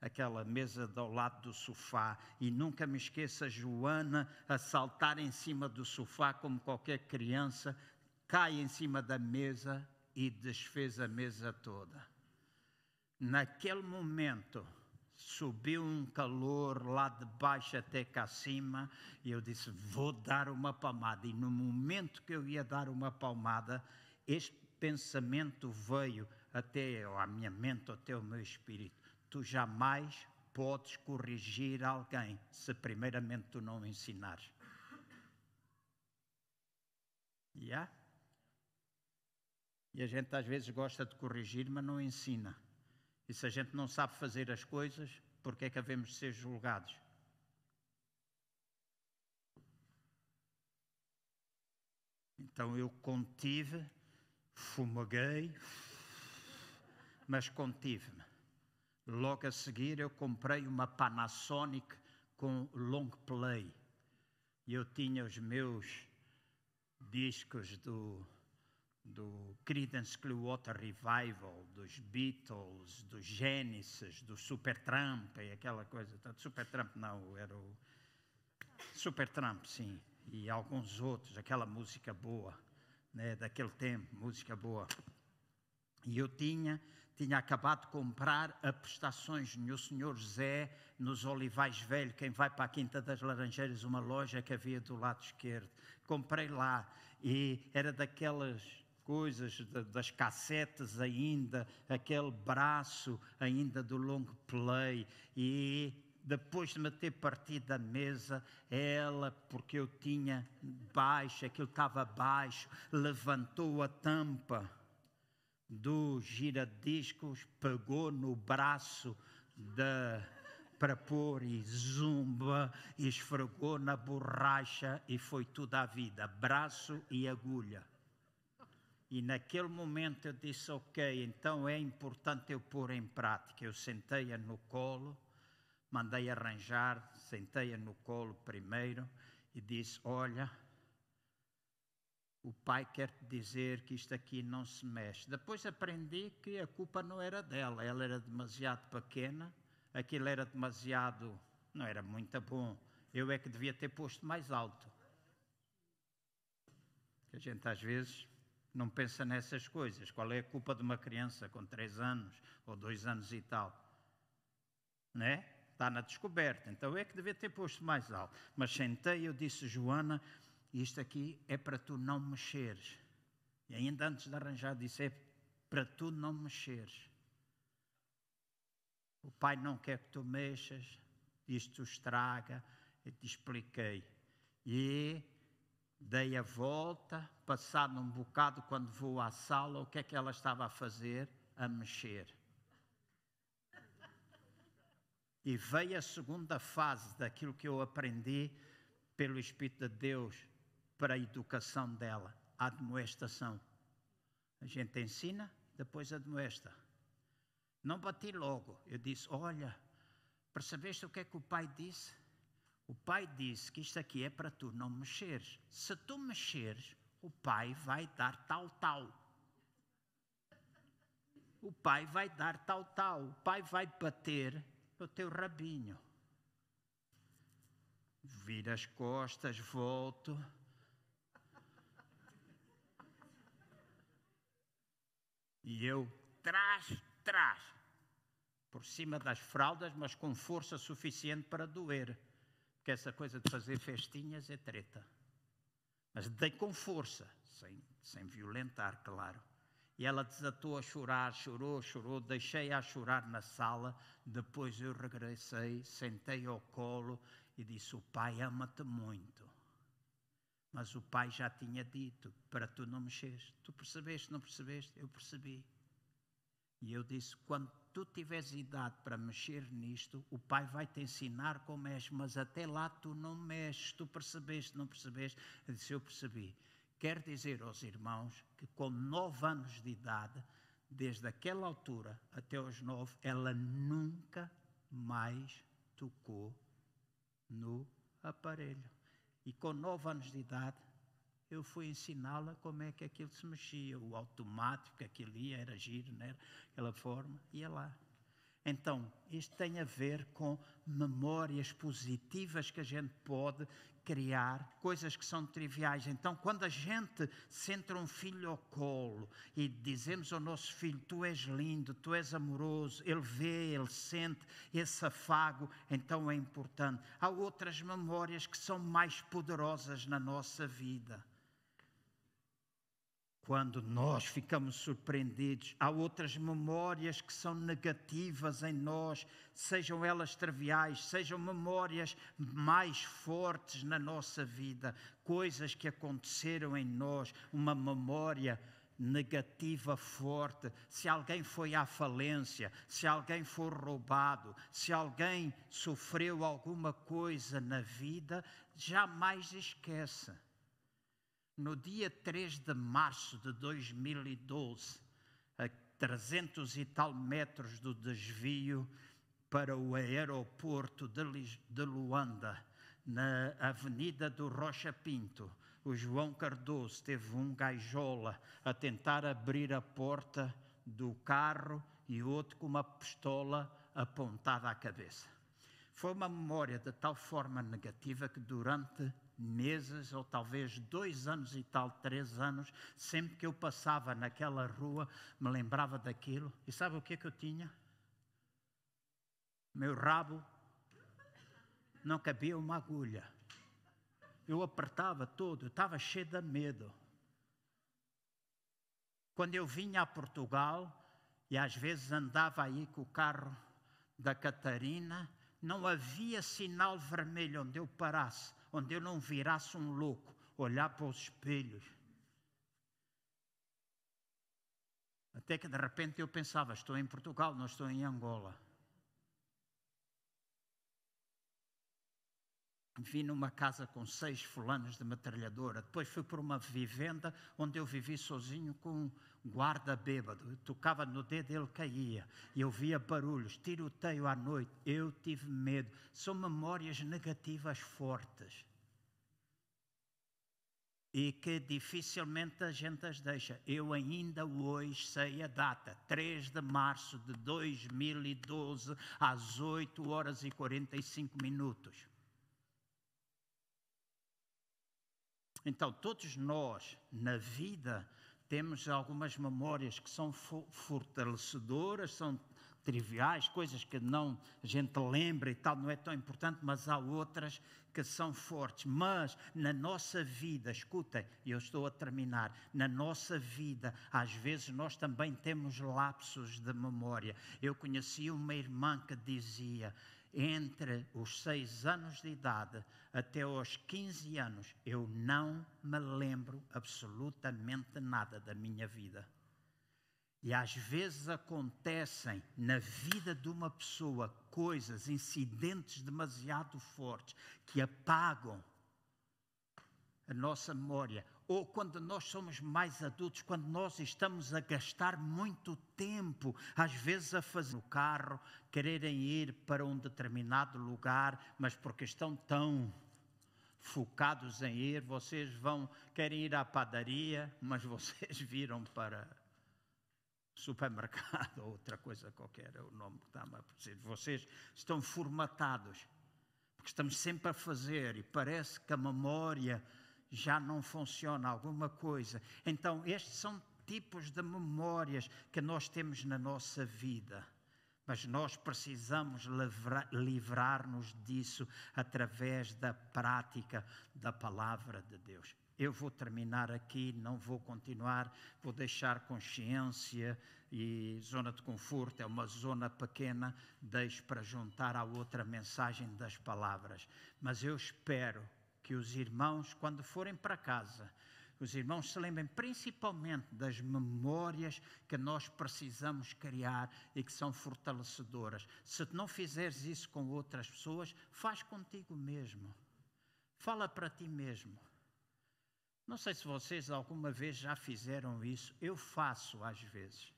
Aquela mesa ao lado do sofá, e nunca me esqueça Joana a saltar em cima do sofá como qualquer criança, cai em cima da mesa e desfez a mesa toda. Naquele momento, subiu um calor lá de baixo até cá acima, e eu disse: Vou dar uma palmada. E no momento que eu ia dar uma palmada, este pensamento veio até a minha mente, até o meu espírito: Tu jamais podes corrigir alguém se primeiramente tu não ensinares. Yeah? E a gente às vezes gosta de corrigir, mas não ensina. E se a gente não sabe fazer as coisas, por que é que havemos de ser julgados? Então eu contive, fumeguei, mas contive-me. Logo a seguir eu comprei uma Panasonic com long play. E eu tinha os meus discos do do Creedence Clearwater Revival, dos Beatles, do Genesis, do Supertramp e aquela coisa. Supertramp não, era o Supertramp, sim, e alguns outros, aquela música boa, né, daquele tempo, música boa. E eu tinha, tinha acabado de comprar a prestações no Senhor José, nos Olivais Velho, quem vai para a Quinta das Laranjeiras, uma loja que havia do lado esquerdo. Comprei lá e era daquelas coisas das cassetes ainda, aquele braço ainda do long play. E depois de me ter partido da mesa, ela, porque eu tinha baixo, aquilo estava baixo, levantou a tampa do giradiscos, pegou no braço da para pôr e zumba, e esfregou na borracha e foi tudo à vida, braço e agulha. E naquele momento eu disse: Ok, então é importante eu pôr em prática. Eu sentei-a no colo, mandei arranjar, sentei-a no colo primeiro e disse: Olha, o pai quer dizer que isto aqui não se mexe. Depois aprendi que a culpa não era dela, ela era demasiado pequena, aquilo era demasiado, não era muito bom. Eu é que devia ter posto mais alto. A gente às vezes não pensa nessas coisas. Qual é a culpa de uma criança com três anos ou dois anos e tal? Né? Está na descoberta. Então é que devia ter posto mais alto. Mas sentei, eu disse, Joana, isto aqui é para tu não mexeres. E ainda antes de arranjar, disse, é para tu não mexeres. O pai não quer que tu mexas, isto estraga. Eu te expliquei. E Dei a volta, passado um bocado, quando vou à sala, o que é que ela estava a fazer? A mexer. E veio a segunda fase daquilo que eu aprendi pelo Espírito de Deus para a educação dela, a admoestação. A gente ensina, depois admoesta. Não bati logo. Eu disse: Olha, percebeste o que é que o pai disse? O pai disse que isto aqui é para tu não mexeres. Se tu mexeres, o pai vai dar tal, tal. O pai vai dar tal, tal. O pai vai bater no teu rabinho. Vira as costas, volto. E eu, trás, trás, por cima das fraldas, mas com força suficiente para doer. Porque essa coisa de fazer festinhas é treta. Mas dei com força, sem, sem violentar, claro. E ela desatou a chorar, chorou, chorou, deixei-a a chorar na sala. Depois eu regressei, sentei ao colo e disse: O pai ama-te muito. Mas o pai já tinha dito para tu não mexeres. Tu percebeste, não percebeste? Eu percebi. E eu disse: quando tu tiveres idade para mexer nisto, o pai vai te ensinar como mexe, mas até lá tu não mexes. Tu percebeste, não percebeste? Eu disse: eu percebi. Quer dizer aos irmãos que com nove anos de idade, desde aquela altura até aos nove, ela nunca mais tocou no aparelho. E com nove anos de idade, eu fui ensiná-la como é que aquilo se mexia, o automático, aquilo ia, era giro, né? aquela forma, ia lá. Então, isto tem a ver com memórias positivas que a gente pode criar, coisas que são triviais. Então, quando a gente senta um filho ao colo e dizemos ao nosso filho: Tu és lindo, tu és amoroso, ele vê, ele sente esse afago, então é importante. Há outras memórias que são mais poderosas na nossa vida quando nós ficamos surpreendidos. Há outras memórias que são negativas em nós, sejam elas triviais, sejam memórias mais fortes na nossa vida, coisas que aconteceram em nós, uma memória negativa forte, se alguém foi à falência, se alguém foi roubado, se alguém sofreu alguma coisa na vida, jamais esqueça no dia 3 de março de 2012, a 300 e tal metros do desvio para o aeroporto de Luanda, na Avenida do Rocha Pinto, o João Cardoso teve um gajola a tentar abrir a porta do carro e outro com uma pistola apontada à cabeça. Foi uma memória de tal forma negativa que durante meses ou talvez dois anos e tal, três anos, sempre que eu passava naquela rua, me lembrava daquilo. E sabe o que é que eu tinha? Meu rabo não cabia uma agulha. Eu apertava todo, estava cheio de medo. Quando eu vinha a Portugal, e às vezes andava aí com o carro da Catarina, não havia sinal vermelho onde eu parasse onde eu não virasse um louco, olhar para os espelhos. Até que de repente eu pensava: estou em Portugal, não estou em Angola. Vi numa casa com seis fulanos de metralhadora. Depois fui para uma vivenda onde eu vivi sozinho com um guarda bêbado. Eu tocava no dedo, ele caía. E eu via barulhos, tiroteio à noite. Eu tive medo. São memórias negativas fortes. E que dificilmente a gente as deixa. Eu ainda hoje sei a data, 3 de março de 2012, às 8 horas e 45 minutos. Então, todos nós, na vida, temos algumas memórias que são fortalecedoras, são triviais, coisas que não a gente lembra e tal, não é tão importante, mas há outras que são fortes. Mas na nossa vida, escutem, eu estou a terminar, na nossa vida, às vezes nós também temos lapsos de memória. Eu conheci uma irmã que dizia: entre os seis anos de idade até os 15 anos, eu não me lembro absolutamente nada da minha vida. E às vezes acontecem na vida de uma pessoa coisas, incidentes demasiado fortes que apagam a nossa memória ou quando nós somos mais adultos, quando nós estamos a gastar muito tempo, às vezes a fazer o carro, quererem ir para um determinado lugar, mas porque estão tão focados em ir, vocês vão, querem ir à padaria, mas vocês viram para supermercado ou outra coisa qualquer, é o nome que está-me a dizer. Vocês estão formatados, porque estamos sempre a fazer e parece que a memória já não funciona alguma coisa. Então, estes são tipos de memórias que nós temos na nossa vida. Mas nós precisamos livrar-nos disso através da prática da palavra de Deus. Eu vou terminar aqui, não vou continuar, vou deixar consciência e zona de conforto, é uma zona pequena, deixo para juntar à outra mensagem das palavras. Mas eu espero que os irmãos, quando forem para casa, os irmãos se lembrem principalmente das memórias que nós precisamos criar e que são fortalecedoras. Se não fizeres isso com outras pessoas, faz contigo mesmo. Fala para ti mesmo. Não sei se vocês alguma vez já fizeram isso, eu faço às vezes.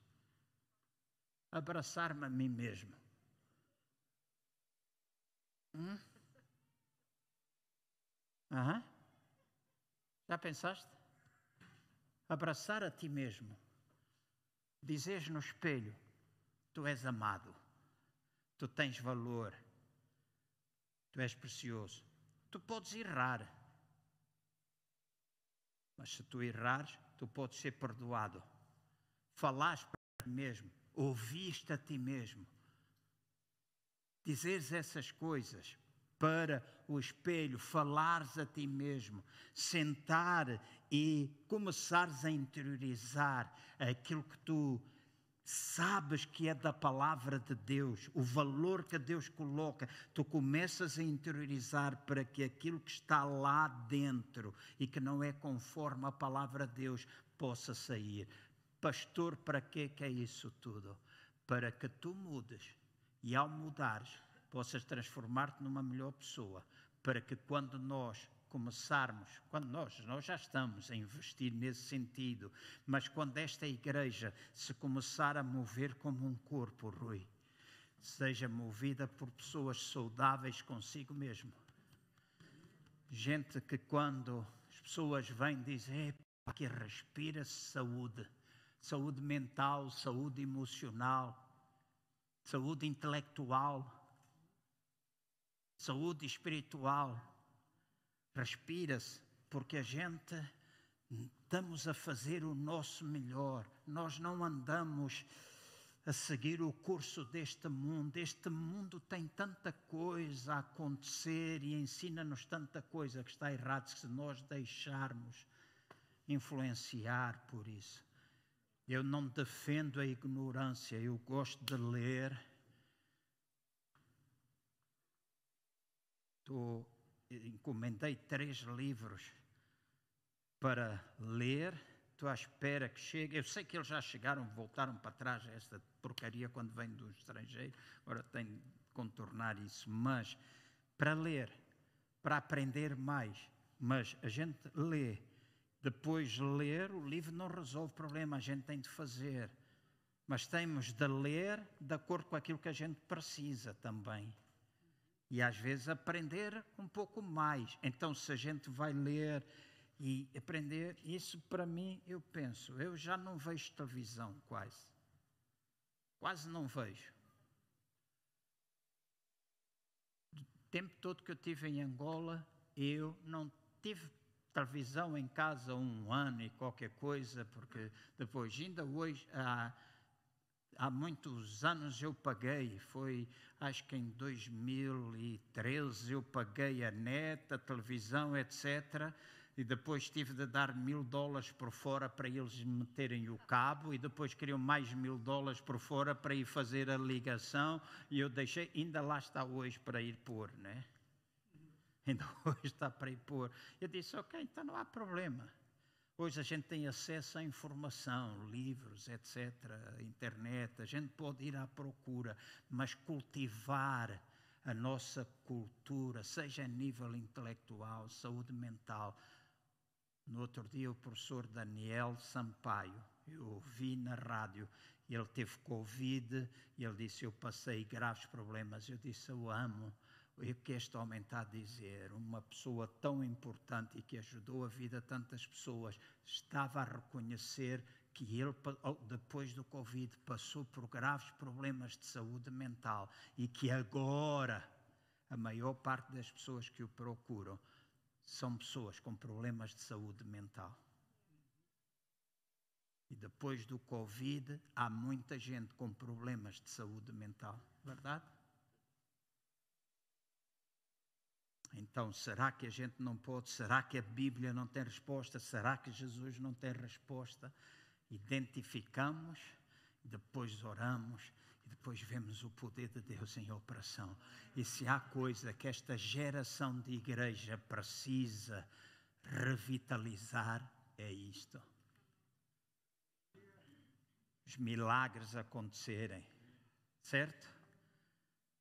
Abraçar-me a mim mesmo. Hum? Uhum. Já pensaste? Abraçar a ti mesmo. Dizeres no espelho: Tu és amado, tu tens valor, tu és precioso. Tu podes errar, mas se tu errares, tu podes ser perdoado. Falaste para ti mesmo, ouviste a ti mesmo. Dizeres essas coisas para o espelho, falares a ti mesmo, sentar e começares a interiorizar aquilo que tu sabes que é da palavra de Deus, o valor que Deus coloca, tu começas a interiorizar para que aquilo que está lá dentro e que não é conforme a palavra de Deus possa sair. Pastor, para que é isso tudo? Para que tu mudes e ao mudares possas transformar-te numa melhor pessoa, para que quando nós começarmos, quando nós, nós já estamos a investir nesse sentido, mas quando esta igreja se começar a mover como um corpo, Rui, seja movida por pessoas saudáveis consigo mesmo. Gente que quando as pessoas vêm dizem, que respira saúde, saúde mental, saúde emocional, saúde intelectual, saúde espiritual. Respira-se, porque a gente estamos a fazer o nosso melhor. Nós não andamos a seguir o curso deste mundo. Este mundo tem tanta coisa a acontecer e ensina-nos tanta coisa que está errado se nós deixarmos influenciar por isso. Eu não defendo a ignorância, eu gosto de ler Estou, encomendei três livros para ler. Estou à espera que chegue. Eu sei que eles já chegaram, voltaram para trás esta porcaria quando vem do estrangeiro. Agora tenho de contornar isso. Mas para ler, para aprender mais. Mas a gente lê. Depois de ler, o livro não resolve o problema, a gente tem de fazer. Mas temos de ler de acordo com aquilo que a gente precisa também e às vezes aprender um pouco mais. Então, se a gente vai ler e aprender, isso para mim, eu penso, eu já não vejo televisão quase. Quase não vejo. O tempo todo que eu tive em Angola, eu não tive televisão em casa um ano e qualquer coisa, porque depois, ainda hoje, há, há muitos anos eu paguei, foi acho que em 2013 eu paguei a net, a televisão, etc. E depois tive de dar mil dólares por fora para eles meterem o cabo, e depois queriam mais mil dólares por fora para ir fazer a ligação, e eu deixei, ainda lá está hoje para ir pôr, né? Ainda hoje está para ir pôr. Eu disse, ok, então não há problema. Hoje a gente tem acesso à informação, livros, etc., internet, a gente pode ir à procura, mas cultivar a nossa cultura, seja a nível intelectual, saúde mental. No outro dia, o professor Daniel Sampaio, eu ouvi na rádio, ele teve Covid e ele disse: Eu passei graves problemas. Eu disse: Eu amo o que este homem está a dizer, uma pessoa tão importante e que ajudou a vida de tantas pessoas, estava a reconhecer que ele, depois do Covid, passou por graves problemas de saúde mental e que agora a maior parte das pessoas que o procuram são pessoas com problemas de saúde mental. E depois do Covid, há muita gente com problemas de saúde mental, verdade? Então, será que a gente não pode? Será que a Bíblia não tem resposta? Será que Jesus não tem resposta? Identificamos, depois oramos e depois vemos o poder de Deus em operação. E se há coisa que esta geração de igreja precisa revitalizar, é isto. Os milagres acontecerem, certo?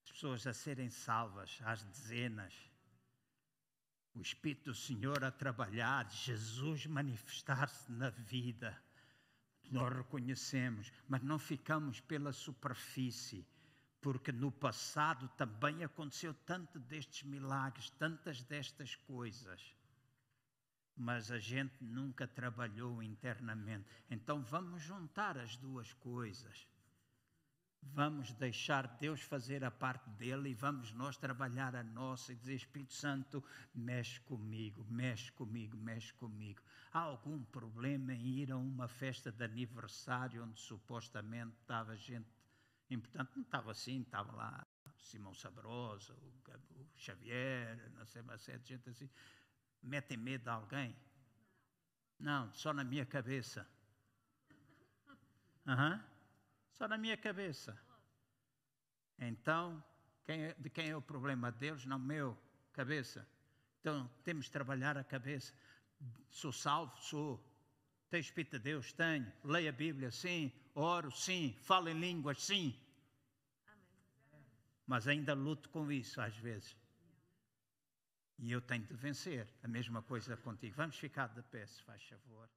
As pessoas a serem salvas às dezenas o Espírito do Senhor a trabalhar, Jesus manifestar-se na vida. Nós reconhecemos, mas não ficamos pela superfície, porque no passado também aconteceu tanto destes milagres, tantas destas coisas. mas a gente nunca trabalhou internamente. Então vamos juntar as duas coisas. Vamos deixar Deus fazer a parte dele e vamos nós trabalhar a nossa e dizer: Espírito Santo, mexe comigo, mexe comigo, mexe comigo. Há algum problema em ir a uma festa de aniversário onde supostamente estava gente importante? Não estava assim, estava lá Simão Sabrosa, o, Xavier, não sei mais, gente assim. Metem medo de alguém? Não, só na minha cabeça. Uhum. Só na minha cabeça. Então, quem é, de quem é o problema? Deus, não meu, cabeça. Então, temos de trabalhar a cabeça. Sou salvo? Sou. Tenho Espírito de Deus? Tenho. Leio a Bíblia? Sim. Oro? Sim. Falo em línguas? Sim. Mas ainda luto com isso às vezes. E eu tenho de vencer. A mesma coisa contigo. Vamos ficar de pé, se faz favor.